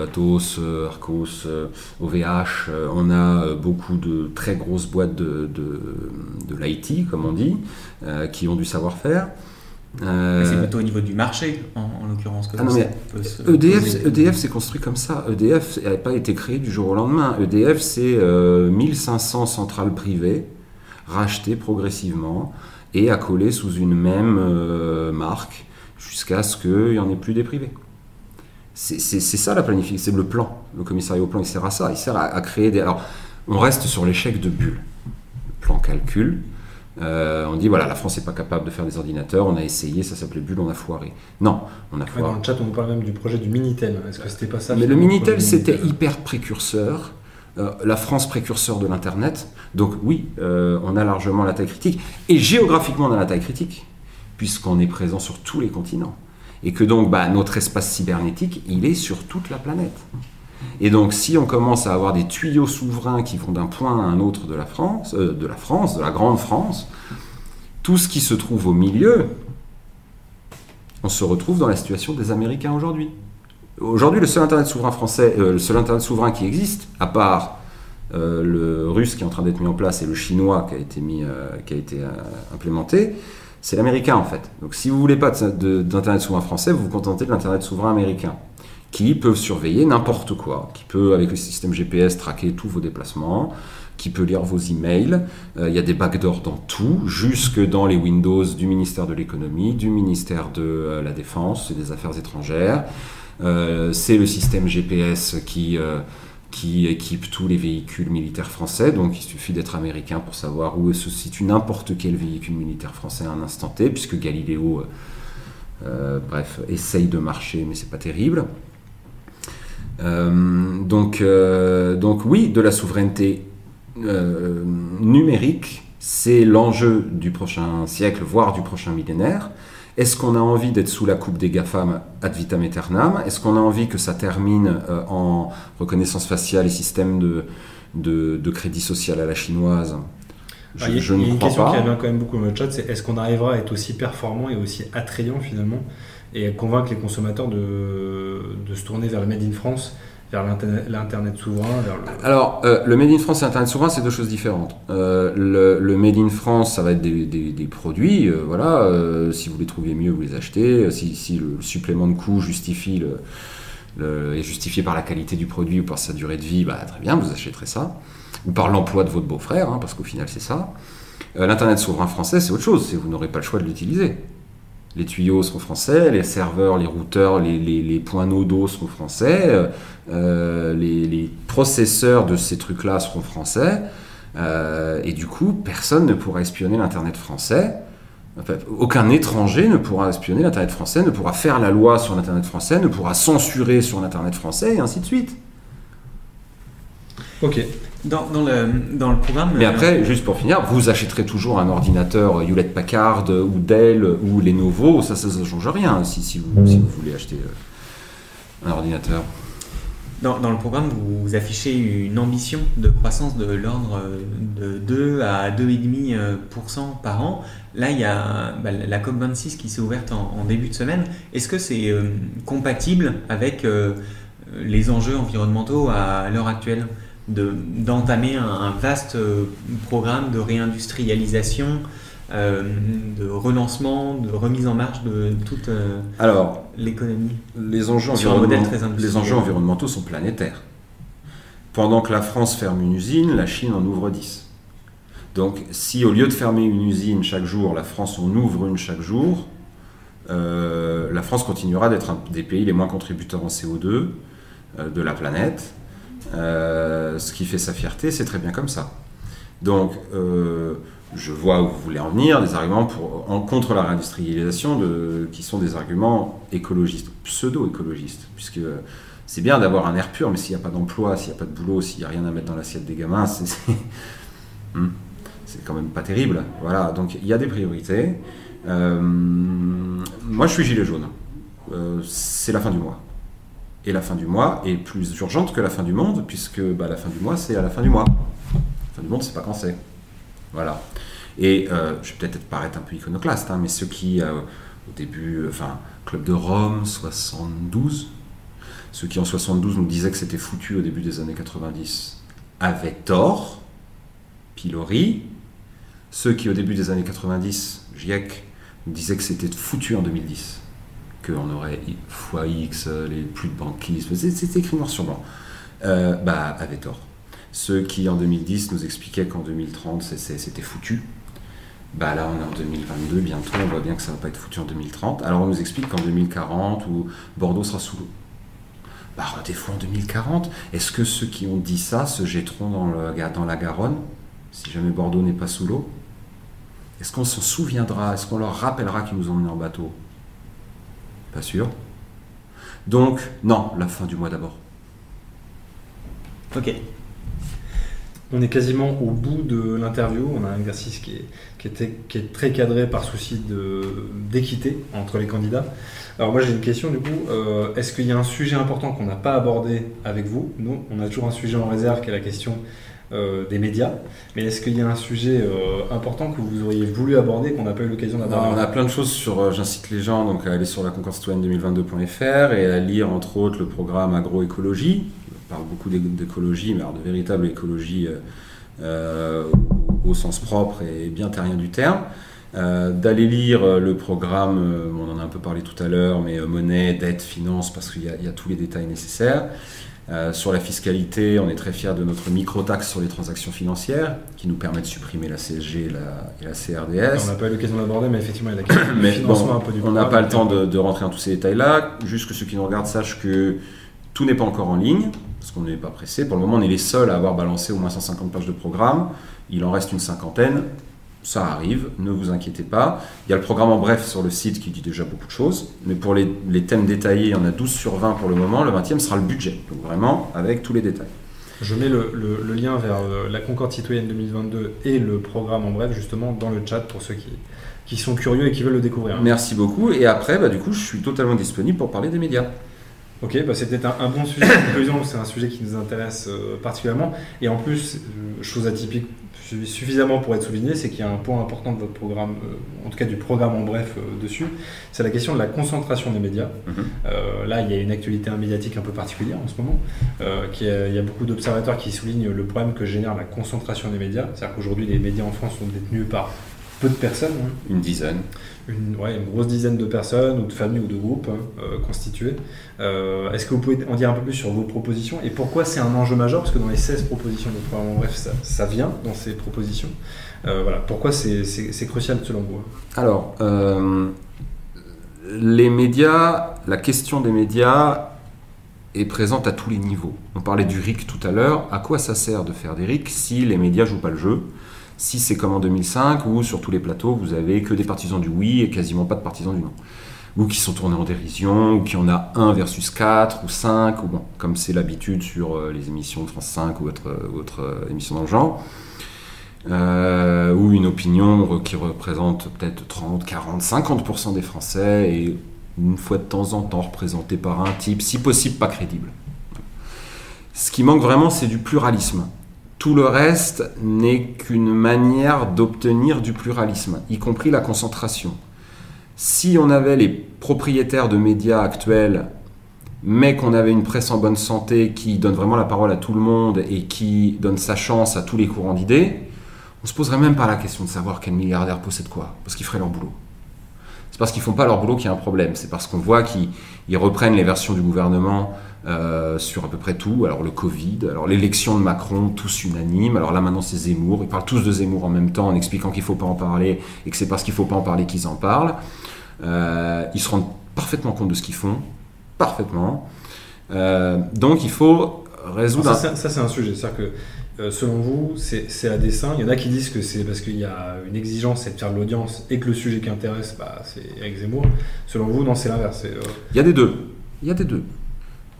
Atos, Arcos, OVH, on a beaucoup de très grosses boîtes de, de, de l'IT, comme on dit, qui ont du savoir-faire. c'est plutôt au niveau du marché, en, l'occurrence. Que ah EDF, EDF c'est construit comme ça. EDF n'a pas été créé du jour au lendemain. EDF, c'est 1500 centrales privées rachetées progressivement et accolées sous une même marque jusqu'à ce qu'il n'y en ait plus des privés. C'est ça la planification, c'est le plan. Le commissariat au plan, il sert à ça. Il sert à, créer des. Alors, on reste sur l'échec de bulle. Le plan calcul. Euh, on dit voilà, la France n'est pas capable de faire des ordinateurs. On a essayé, ça s'appelait bulle, on a foiré. Non, on a foiré. dans le chat, on parle même du projet du Minitel. Est-ce que c'était pas ça Mais le Minitel, c'était hyper précurseur. Euh, la France précurseur de l'Internet. Donc oui, euh, on a largement la taille critique. Et géographiquement, on a la taille critique, puisqu'on est présent sur tous les continents et que donc bah, notre espace cybernétique, il est sur toute la planète. Et donc si on commence à avoir des tuyaux souverains qui vont d'un point à un autre de la France, euh, de la France, de la grande France, tout ce qui se trouve au milieu, on se retrouve dans la situation des Américains aujourd'hui. Aujourd'hui, le seul internet souverain français, euh, le seul internet souverain qui existe, à part euh, le russe qui est en train d'être mis en place et le chinois qui a été mis, qui a été implémenté, c'est l'américain en fait. Donc si vous voulez pas d'Internet souverain français, vous vous contentez de l'Internet souverain américain, qui peut surveiller n'importe quoi, qui peut avec le système GPS traquer tous vos déplacements, qui peut lire vos emails. Euh, il y a des backdoors dans tout, jusque dans les Windows du ministère de l'économie, du ministère de euh, la Défense et des Affaires étrangères. Euh, c'est le système GPS qui qui équipe tous les véhicules militaires français. Donc il suffit d'être américain pour savoir où se situe n'importe quel véhicule militaire français à un instant T, puisque Galiléo, euh, euh, bref, essaye de marcher, mais c'est pas terrible. Euh, donc, donc oui, de la souveraineté numérique, c'est l'enjeu du prochain siècle, voire du prochain millénaire. Est-ce qu'on a envie d'être sous la coupe des GAFAM ad vitam aeternam? Est-ce qu'on a envie que ça termine euh, en reconnaissance faciale et système de, de, crédit social à la chinoise? Je, il y a, une question qui revient quand même beaucoup dans le chat, c'est est-ce qu'on arrivera à être aussi performant et aussi attrayant finalement et convaincre les consommateurs de, de se tourner vers le Made in France vers l'Internet souverain Alors, euh, le Made in France et l'Internet souverain, c'est deux choses différentes. Euh, le, Made in France, ça va être des, produits, euh, voilà, si vous les trouvez mieux, vous les achetez. Si, le supplément de coût justifie le, est justifié par la qualité du produit ou par sa durée de vie, bah, très bien, vous achèterez ça. Ou par l'emploi de votre beau-frère, hein, parce qu'au final, c'est ça. L'Internet souverain français, c'est autre chose, vous n'aurez pas le choix de l'utiliser. Les tuyaux seront français, les serveurs, les routeurs, les, les points nodos seront français. Euh, les, processeurs de ces trucs-là seront français, euh, et du coup, personne ne pourra espionner l'Internet français. aucun étranger ne pourra espionner l'Internet français, ne pourra faire la loi sur l'Internet français, ne pourra censurer sur l'Internet français, et ainsi de suite. Ok. Dans, le, dans le programme. Mais après, juste pour finir, vous achèterez toujours un ordinateur Hewlett Packard ou Dell ou Lenovo, ça, ça ne change rien si, si, vous, si, vous, voulez acheter euh, un ordinateur. Dans, le programme, vous, affichez une ambition de croissance de l'ordre de 2 à 2,5% par an. Là, il y a bah, la COP26 qui s'est ouverte en, début de semaine. Est-ce que c'est euh, compatible avec euh, les enjeux environnementaux à l'heure actuelle? D'entamer un, vaste euh, programme de réindustrialisation euh, de relancement, de remise en marche de toute euh, l'économie les, enjeux les enjeux environnementaux sont planétaires. Pendant que la France ferme une usine, la Chine en ouvre 10. Donc si au lieu de fermer une usine chaque jour, la France en ouvre une chaque jour, euh, la France continuera d'être un des pays les moins contributeurs en CO2 de la planète. Ce qui fait sa fierté, c'est très bien comme ça. Donc, je vois où vous voulez en venir, des arguments en, contre la réindustrialisation qui sont des arguments écologistes, pseudo-écologistes, puisque c'est bien d'avoir un air pur, mais s'il n'y a pas d'emploi, s'il n'y a pas de boulot, s'il n'y a rien à mettre dans l'assiette des gamins, hmm, c'est quand même pas terrible. Voilà, donc il y a des priorités. Euh, moi, je suis gilet jaune. Euh, c'est la fin du mois. Et la fin du mois est plus urgente que la fin du monde, puisque bah, la fin du mois, c'est à la fin du mois. La fin du monde, c'est pas quand c'est. Voilà. Et euh, je vais peut-être paraître un peu iconoclaste, hein, mais ceux qui euh, au début, enfin, Club de Rome, 72. Ceux qui en 72 nous disaient que c'était foutu au début des années 90 avaient tort. Pilori. Ceux qui au début des années 90, GIEC, nous disaient que c'était foutu en 2010. Qu'on aurait X, les plus de banquisme, c'était écrit noir sur blanc. Euh, bah, avaient tort. Ceux qui en 2010 nous expliquaient qu'en 2030 c'était foutu, bah là on est en 2022, bientôt on voit bien que ça va pas être foutu en 2030. Alors on nous explique qu'en 2040 ou Bordeaux sera sous l'eau. Bah rendez-vous en 2040. Est-ce que ceux qui ont dit ça se jetteront dans, dans la Garonne si jamais Bordeaux n'est pas sous l'eau? Est-ce qu'on s'en souviendra? Est-ce qu'on leur rappellera qu'ils nous ont emmenés en bateau? Pas sûr. Donc non, la fin du mois d'abord. Ok. On est quasiment au bout de l'interview. On a un exercice qui est, très cadré par souci d'équité entre les candidats. Alors moi j'ai une question du coup. Euh, est-ce qu'il y a un sujet important qu'on n'a pas abordé avec vous? Nous, on a toujours un sujet en réserve qui est la question euh, des médias. Mais est-ce qu'il y a un sujet euh, important que vous auriez voulu aborder qu'on n'a pas eu l'occasion d'aborder On a plein de choses sur, j'incite les gens donc, à aller sur la citoyenne 2022.fr et à lire entre autres le programme agroécologie parle beaucoup d'écologie, mais alors de véritable écologie euh, euh, au sens propre et bien terrien du terme. Euh, d'aller lire le programme, on en a un peu parlé tout à l'heure, mais monnaie, dette, finance, parce qu'il y, a tous les détails nécessaires. Sur la fiscalité, on est très fiers de notre micro-taxe sur les transactions financières, qui nous permet de supprimer la CSG et la, CRDS. On n'a pas eu l'occasion d'aborder, mais effectivement, il y a la question mais financement un peu du On n'a pas le temps de, de, rentrer dans tous ces détails-là. Juste que ceux qui nous regardent sachent que tout n'est pas encore en ligne parce qu'on n'est pas pressé. Pour le moment, on est les seuls à avoir balancé au moins 150 pages de programme. Il en reste une cinquantaine. Ça arrive, ne vous inquiétez pas. Il y a le programme en bref sur le site qui dit déjà beaucoup de choses. Mais pour les, thèmes détaillés, il y en a 12 sur 20 pour le moment. Le 20e sera le budget. Donc vraiment avec tous les détails. Je mets le, lien vers euh, la Concorde citoyenne 2022 et le programme en bref justement dans le chat pour ceux qui, qui sont curieux et qui veulent le découvrir. Merci beaucoup. Et après, bah, du coup, je suis totalement disponible pour parler des médias. Ok, bah c'est peut-être un, bon sujet de conclusion, c'est un sujet qui nous intéresse euh, particulièrement. Et en plus, euh, chose atypique suffisamment pour être souligné, c'est qu'il y a un point important de votre programme, euh, en tout cas du programme en bref dessus, c'est la question de la concentration des médias. Mhm. là, il y a une actualité médiatique un peu particulière en ce moment. Qui il y a beaucoup d'observateurs qui soulignent le problème que génère la concentration des médias. C'est-à-dire qu'aujourd'hui, les médias en France sont détenus par peu de personnes. Hein. Une dizaine. Une, grosse dizaine de personnes, ou de familles, ou de groupes hein, euh, constitués. Euh, est-ce que vous pouvez en dire un peu plus sur vos propositions et pourquoi c'est un enjeu majeur? Parce que dans les 16 propositions de programme, bref, ça, ça, vient dans ces propositions. Euh, voilà, pourquoi c'est crucial selon vous? Alors, les médias, la question des médias est présente à tous les niveaux. On parlait du RIC tout à l'heure. À quoi ça sert de faire des RIC si les médias jouent pas le jeu? Si c'est comme en 2005, où sur tous les plateaux, vous avez que des partisans du oui et quasiment pas de partisans du non. Ou qui sont tournés en dérision, ou qui en a 1 versus 4 ou 5, ou bon, comme c'est l'habitude sur euh, les émissions de France 5 ou autres, autre, euh, émissions dans le genre. Euh, ou une opinion qui représente peut-être 30, 40, 50% des Français et une fois de temps en temps représenté par un type, si possible pas crédible. Ce qui manque vraiment, c'est du pluralisme. Tout le reste n'est qu'une manière d'obtenir du pluralisme, y compris la concentration. Si on avait les propriétaires de médias actuels, mais qu'on avait une presse en bonne santé qui donne vraiment la parole à tout le monde et qui donne sa chance à tous les courants d'idées, on se poserait même pas la question de savoir quel milliardaire possède quoi, parce qu'ils feraient leur boulot. C'est parce qu'ils font pas leur boulot qu'il y a un problème. C'est parce qu'on voit qu'ils reprennent les versions du gouvernement euh, sur à peu près tout. Alors le Covid, alors l'élection de Macron, tous unanimes. Alors là maintenant c'est Zemmour. Ils parlent tous de Zemmour en même temps en expliquant qu'il ne faut pas en parler et que c'est parce qu'il ne faut pas en parler qu'ils en parlent. Euh, ils se rendent parfaitement compte de ce qu'ils font, parfaitement. Euh, donc il faut résoudre. ça, ça c'est un sujet. C'est-à-dire que euh, selon vous, c'est à dessein. Il y en a qui disent que c'est parce qu'il y a une exigence, c'est de faire de l'audience et que le sujet qui intéresse, bah, c'est Eric Zemmour. Selon vous, non, c'est l'inverse. Euh, il y a des deux. Il y a des deux.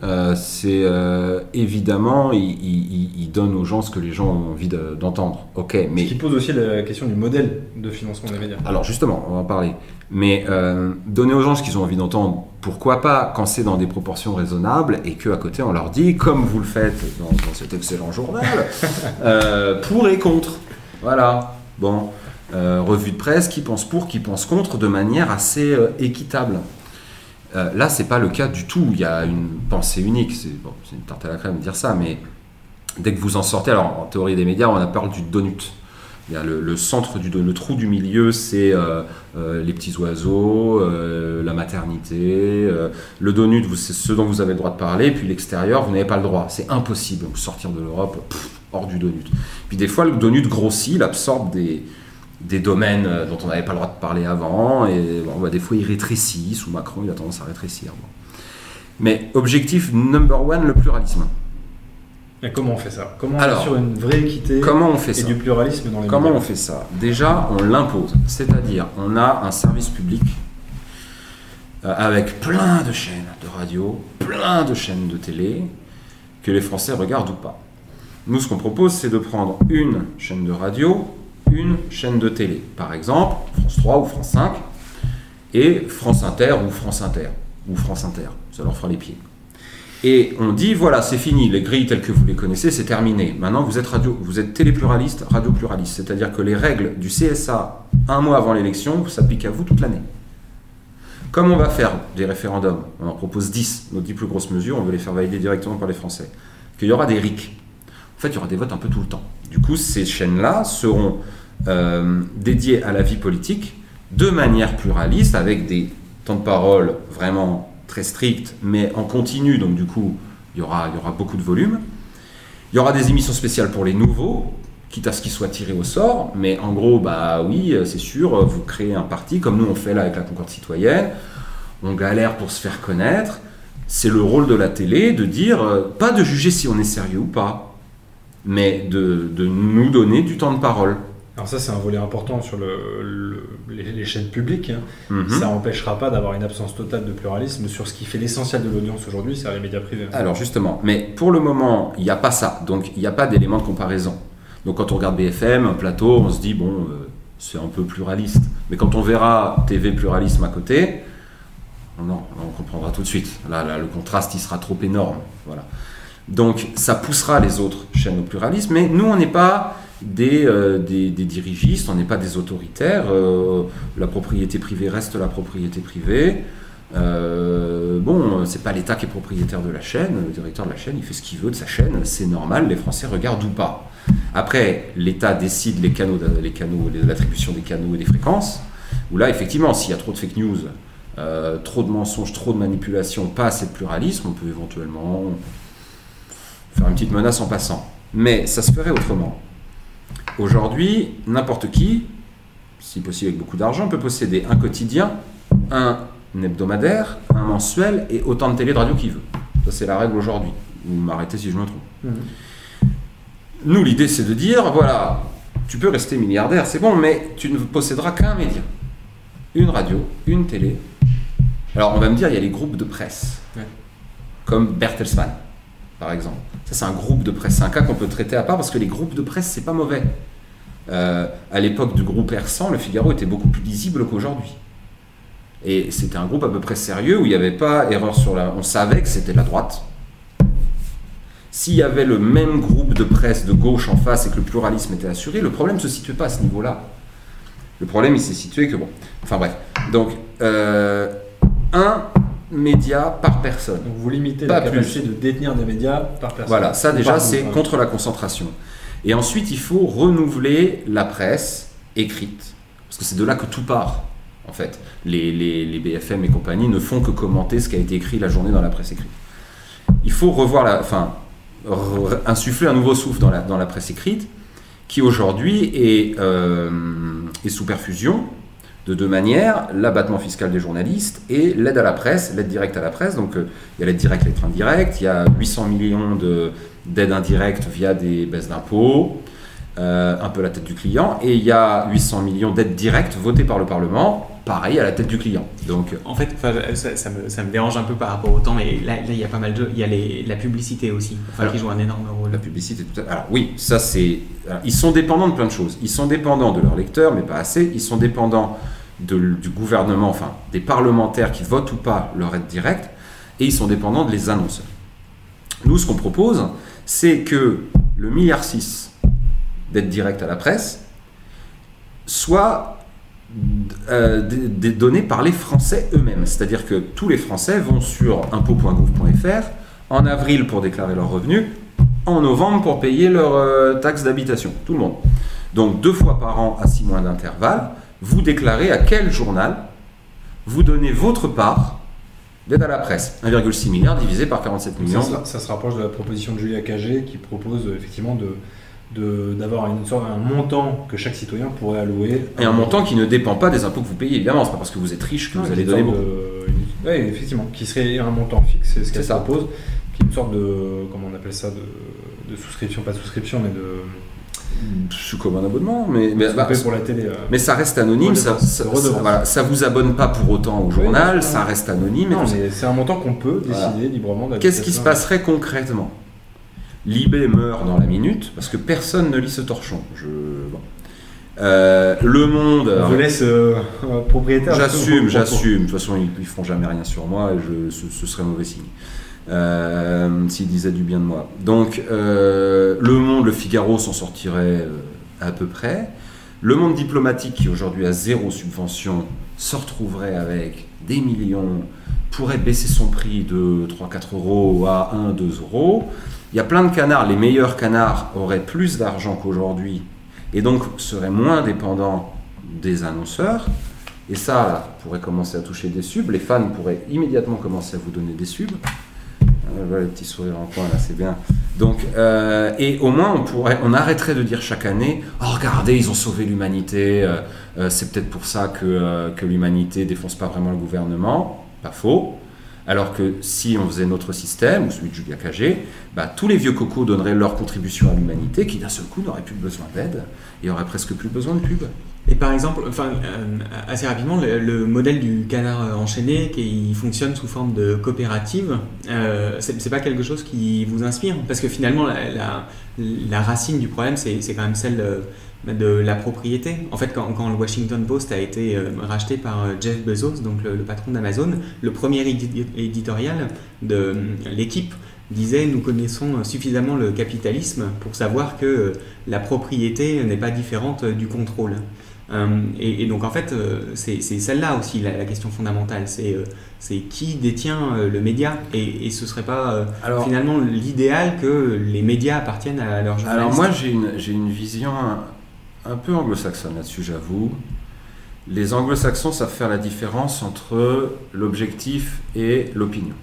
Euh, c'est évidemment, il, donne aux gens ce que les gens ont envie d'entendre. ok, mais ce qui pose aussi la question du modèle de financement des médias. Alors justement, on va en parler. Mais donner aux gens ce qu'ils ont envie d'entendre, pourquoi pas quand c'est dans des proportions raisonnables et qu'à côté on leur dit, comme vous le faites dans, cet excellent journal, euh, pour et contre. Voilà. Bon. euh, revue de presse, qui pense pour, qui pense contre, de manière assez euh, équitable. Euh, là, c'est pas le cas du tout. Il y a une pensée unique. C'est une tarte à la crème de dire ça, mais dès que vous en sortez, alors en théorie des médias, on a parlé du donut. Il y a le, centre du trou du milieu, c'est euh, euh, les petits oiseaux, euh, la maternité. le donut, c'est ce dont vous avez le droit de parler. Puis l'extérieur, vous n'avez pas le droit. C'est impossible. Donc sortir de l'Europe, hors du donut. Puis des fois, le donut grossit, il absorbe des, des domaines euh, dont on n'avait pas le droit de parler avant. Et bon, bah, des fois, il rétrécit. Sous Macron, il a tendance à rétrécir. bon. Mais objectif number one, le pluralisme. Et comment on fait ça? Comment on Alors, assure une vraie équité Comment on fait et ça? du pluralisme dans les Comment on fait ça? Déjà, on l'impose. C'est-à-dire, on a un service public euh, avec plein de chaînes de radio, plein de chaînes de télé, que les Français regardent ou pas. Nous, ce qu'on propose, c'est de prendre une chaîne de radio, une chaîne de télé. Par exemple, France 3 ou France 5, et France Inter ou France Inter, ou France Inter. Ça leur fera les pieds. Et on dit voilà, c'est fini, les grilles telles que vous les connaissez, c'est terminé. Maintenant, vous êtes radio, vous êtes télépluraliste, radio pluraliste, c'est-à-dire que les règles du CSA un mois avant l'élection s'appliquent à vous toute l'année. Comme on va faire des référendums, on en propose 10, nos 10 plus grosses mesures, on veut les faire valider directement par les Français, qu'il y aura des RIC. En fait, il y aura des votes un peu tout le temps. Du coup, ces chaînes-là seront euh, dédiées à la vie politique de manière pluraliste, avec des temps de parole vraiment très stricts, mais en continu, donc du coup, il y aura, il y aura beaucoup de volume. Il y aura des émissions spéciales pour les nouveaux, quitte à ce qu'ils soient tirés au sort, mais en gros, bah oui, c'est sûr, vous créez un parti, comme nous on fait là avec la Concorde citoyenne, on galère pour se faire connaître, c'est le rôle de la télé de dire, euh, pas de juger si on est sérieux ou pas, mais de, de nous donner du temps de parole. Alors ça, c'est un volet important sur le, le- les, les chaînes publiques. hein. Mhm. Ça n'empêchera pas d'avoir une absence totale de pluralisme sur ce qui fait l'essentiel de l'audience aujourd'hui, c'est les médias privés. Alors justement, mais pour le moment, il n'y a pas ça, donc il n'y a pas d'élément de comparaison. Donc quand on regarde BFM, un plateau, on se dit, bon, euh, c'est un peu pluraliste. Mais quand on verra TV pluralisme à côté, non, on comprendra tout de suite. Là, là, le contraste, il sera trop énorme. Voilà. Donc ça poussera les autres chaînes au pluralisme, mais nous, on n'est pas des, euh, dirigistes, on n'est pas des autoritaires. euh, la propriété privée reste la propriété privée. Euh, bon, c'est pas l'État qui est propriétaire de la chaîne, le directeur de la chaîne, il fait ce qu'il veut de sa chaîne, c'est normal, les Français regardent ou pas. Après, l'État décide les canaux, les canaux, l'attribution des canaux et des fréquences, où là, effectivement, s'il y a trop de fake news, euh, trop de mensonges, trop de manipulations, pas assez de pluralisme, on peut éventuellement faire une petite menace en passant. Mais ça se ferait autrement. Aujourd'hui, n'importe qui, si possible avec beaucoup d'argent, peut posséder un quotidien, un hebdomadaire, un mensuel et autant de télé de radio qu'il veut. Ça, c'est la règle aujourd'hui. Vous m'arrêtez si je me trompe. Mhm. Nous, l'idée, c'est de dire, voilà, tu peux rester milliardaire, c'est bon, mais tu ne posséderas qu'un média. Une radio, une télé. Alors, on va me dire, il y a les groupes de presse. Ouais. Comme Bertelsmann, par exemple. Ça, c'est un groupe de presse. C'est un cas qu'on peut traiter à part parce que les groupes de presse, c'est pas mauvais. Euh, à l'époque du groupe R100, le Figaro était beaucoup plus lisible qu'aujourd'hui. Et c'était un groupe à peu près sérieux où il n'y avait pas erreur sur la. On savait que c'était la droite. S'il y avait le même groupe de presse de gauche en face et que le pluralisme était assuré, le problème ne se situait pas à ce niveau-là. Le problème, il s'est situé que bon. Enfin bref. Donc, euh, un média par personne. Donc vous limitez Pas la capacité de détenir des médias par personne. Voilà, ça déjà c'est hein. contre la concentration. Et ensuite, il faut renouveler la presse écrite. Parce que c'est de là que tout part, en fait. Les, les- les BFM et compagnie ne font que commenter ce qui a été écrit la journée dans la presse écrite. Il faut revoir la. Enfin, re- insuffler un nouveau souffle dans la, dans la presse écrite, qui aujourd'hui est, euh, est sous perfusion de deux manières, l'abattement fiscal des journalistes et l'aide à la presse, l'aide directe à la presse. Donc euh, il y a l'aide directe, l'aide indirecte, il y a 800 millions de- d'aides indirectes via des baisses d'impôts, euh, un peu la tête du client, et il y a 800 millions d'aides directes votées par le Parlement, pareil à la tête du client. Donc En fait, ça, ça me, ça me dérange un peu par rapport au temps, mais là, il y a pas mal de. Il y a les- la publicité aussi, enfin, Alors, qui joue un énorme rôle. La publicité, tout à... Alors oui, ça c'est. Ils sont dépendants de plein de choses. Ils sont dépendants de leurs lecteurs, mais pas assez. Ils sont dépendants du gouvernement, enfin des parlementaires qui votent ou pas leur aide directe, et ils sont dépendants de les annonceurs. Nous, ce qu'on propose, c'est que le milliard 6 d'aide directe à la presse, soit euh, donné par les Français eux-mêmes. C'est-à-dire que tous les Français vont sur impôt.gouv.fr en avril pour déclarer leurs revenus, en novembre pour payer leur euh, taxe d'habitation. Tout le monde. Donc deux fois par an à six mois d'intervalle, vous déclarez à quel journal vous donnez votre part d'aide à la presse. 1,6 milliard divisé par 47 millions. Ça, se- ça se rapproche de la proposition de Julia Cagé qui propose euh, effectivement de d'avoir une sorte un montant que chaque citoyen pourrait allouer Et un montant qui ne dépend pas des impôts que vous payez, évidemment. C'est pas parce que vous êtes riche que vous allez donner beaucoup. de- une- ouais, effectivement, qui serait un montant fixe, c'est ce qu'elle propose, qui est une sorte de, comment on appelle ça, de, de souscription, pas de souscription, mais de C'est comme un abonnement, mais, mais, bah, payer pour la télé. euh. mais ça reste anonyme. Ça, ça, redevance. ça- voilà, ça vous abonne pas pour autant au journal, ça reste anonyme. Non, mais c'est un montant qu'on peut Voilà. décider librement Qu'est-ce qui se passerait concrètement? Libé meurt dans la minute parce que personne ne lit ce torchon. Je... bon. Euh, le Monde. On vous laisse euh, euh, propriétaire. J'assume, j'assume. De toute façon, ils, ils feront jamais rien sur moi et je, ce, ce serait mauvais signe. Euh, S'ils disaient du bien de moi. Donc, euh, Le Monde, Le Figaro s'en sortirait euh, à peu près. Le Monde diplomatique, qui aujourd'hui a zéro subvention, se retrouverait avec des millions, pourrait baisser son prix de 3-4 euros à 1-2 euros. Il y a plein de canards. Les meilleurs canards auraient plus d'argent qu'aujourd'hui et donc seraient moins dépendants des annonceurs. Et ça pourrait commencer à toucher des subs. Les fans pourraient immédiatement commencer à vous donner des subs. Le petit sourire en coin là, c'est bien. Donc, euh, et au moins on pourrait, on arrêterait de dire chaque année, oh regardez, ils ont sauvé l'humanité. euh, euh, c'est peut-être pour ça que, que l'humanité défonce pas vraiment le gouvernement. Pas faux. Alors que si on faisait notre système, ou celui de Julia Cagé, bah, tous les vieux cocos donneraient leur contribution à l'humanité, qui d'un seul coup n'auraient plus besoin d'aide et auraient presque plus besoin de pub. Et par exemple, enfin, euh, assez rapidement, le, le modèle du canard euh, enchaîné qui fonctionne sous forme de coopérative, euh, c'est pas quelque chose qui vous inspire? Parce que finalement, la, racine du problème, c'est quand même celle euh, de la propriété. En fait, quand, le Washington Post a été euh, racheté par Jeff Bezos, donc le, patron d'Amazon, le premier édi- éditorial de l'équipe disait nous connaissons suffisamment le capitalisme pour savoir que la propriété n'est pas différente du contrôle. Euh, et, et donc en fait, euh, c'est celle-là aussi la, la question fondamentale. C'est euh, qui détient le média? Et, et ce serait pas Alors, finalement l'idéal que les médias appartiennent à leurs journalistes? Alors moi j'ai une, j'ai une vision un, un peu anglo-saxonne là-dessus, j'avoue. Les anglo-saxons savent faire la différence entre l'objectif et l'opinion.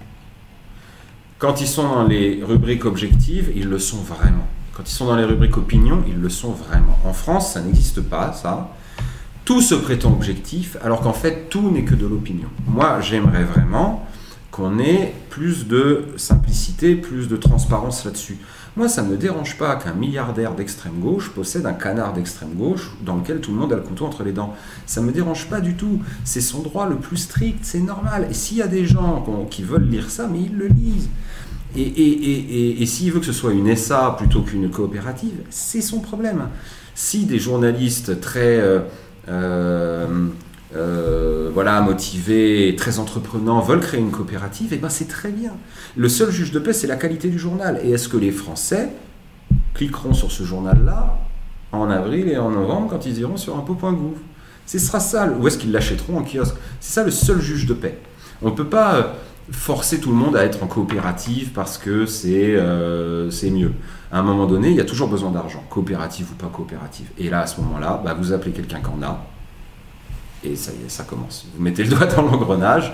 Quand ils sont dans les rubriques objectives, ils le sont vraiment. Quand ils sont dans les rubriques opinion, ils le sont vraiment. En France, ça n'existe pas, ça. Tout se prétend objectif, alors qu'en fait, tout n'est que de l'opinion. Moi, j'aimerais vraiment qu'on ait plus de simplicité, plus de transparence là-dessus. Moi, ça ne me dérange pas qu'un milliardaire d'extrême gauche possède un canard d'extrême gauche dans lequel tout le monde a le couteau entre les dents. Ça ne me dérange pas du tout. C'est son droit le plus strict, c'est normal. Et s'il y a des gens qui veulent lire ça, mais ils le lisent. Et, et, et, et, et s'il veut que ce soit une SA plutôt qu'une coopérative, c'est son problème. Si des journalistes très euh, euh, euh, voilà, motivés, très entreprenants veulent créer une coopérative, et ben c'est très bien. Le seul juge de paix, c'est la qualité du journal. Et est-ce que les Français cliqueront sur ce journal-là en avril et en novembre quand ils iront sur impôt.gouv Ce sera ça. Ou est-ce qu'ils l'achèteront en kiosque? C'est ça le seul juge de paix. On ne peut pas euh, forcer tout le monde à être en coopérative parce que c'est euh, c'est mieux. À un moment donné, il y a toujours besoin d'argent, coopérative ou pas coopérative. Et là, à ce moment-là, bah, vous appelez quelqu'un qui en a, et ça y est, ça commence. Vous mettez le doigt dans l'engrenage,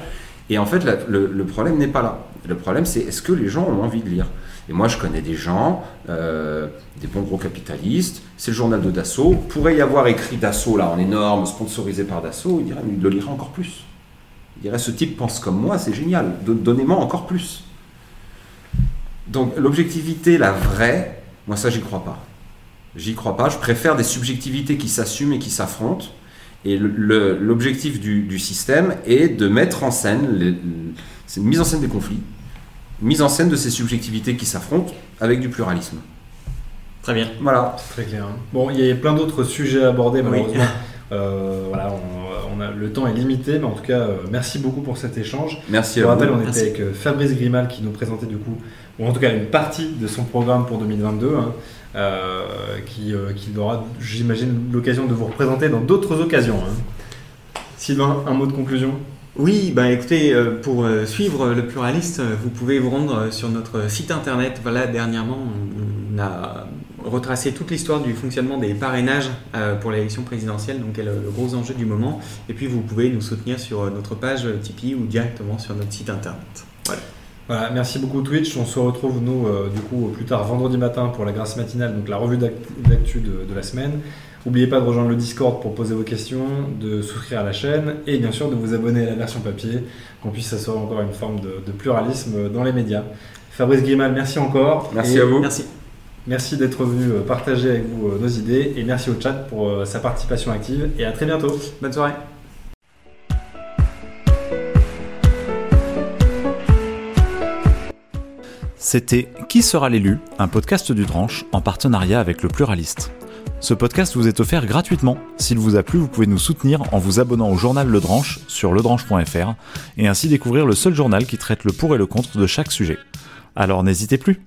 et en fait, le, problème n'est pas là. Le problème, c'est est-ce que les gens ont envie de lire? Et moi, je connais des gens, euh, des bons gros capitalistes, c'est le journal de Dassault, pourrait y avoir écrit Dassault là en énorme, sponsorisé par Dassault, il dirait, mais il le lirait encore plus. Il dirait, ce type pense comme moi, c'est génial, Don- donnez-moi encore plus. Donc l'objectivité, la vraie, moi ça j'y crois pas. J'y crois pas, je préfère des subjectivités qui s'assument et qui s'affrontent. Et l'objectif du, du système est de mettre en scène, c'est une mise en scène des conflits, mise en scène de ces subjectivités qui s'affrontent avec du pluralisme. Très bien. Voilà. Très clair. hein. Bon, il y a plein d'autres sujets à aborder, Oui. malheureusement. Euh, voilà, on, on on a, le temps est limité, mais en tout cas, merci beaucoup pour cet échange. Merci Je à vous rappelle, vous. on Merci. était avec Fabrice Grimal qui nous présentait du coup, ou en tout cas une partie de son programme pour 2022, hein, euh, qui, euh, qui aura, j'imagine, l'occasion de vous représenter dans d'autres occasions. hein. Sylvain, un mot de conclusion? Oui, bah écoutez, euh, pour euh, suivre le pluraliste, euh, vous pouvez vous rendre euh, sur notre site internet. Voilà, dernièrement, on a retracé toute l'histoire du fonctionnement des parrainages euh, pour l'élection présidentielle, donc est le, le gros enjeu du moment. Et puis vous pouvez nous soutenir sur euh, notre page euh, Tipeee ou directement sur notre site internet. Voilà. Voilà, merci beaucoup Twitch. On se retrouve nous euh, du coup plus tard vendredi matin pour la grâce matinale, donc la revue d'act- d'actu de, de la semaine. N'oubliez pas de rejoindre le Discord pour poser vos questions, de souscrire à la chaîne et bien sûr de vous abonner à la version papier, qu'on puisse assurer encore une forme de, de pluralisme dans les médias. Fabrice Grimal, merci encore. Merci Et à vous. Merci. Merci d'être venu euh, partager avec vous euh, nos idées et merci au chat pour euh, sa participation active et à très bientôt. Bonne soirée. C'était Qui sera l'élu Un podcast du Dranche en partenariat avec le Pluraliste. Ce podcast vous est offert gratuitement. S'il vous a plu, vous pouvez nous soutenir en vous abonnant au journal Le Dranche sur ledranche.fr et ainsi découvrir le seul journal qui traite le pour et le contre de chaque sujet. Alors n'hésitez plus,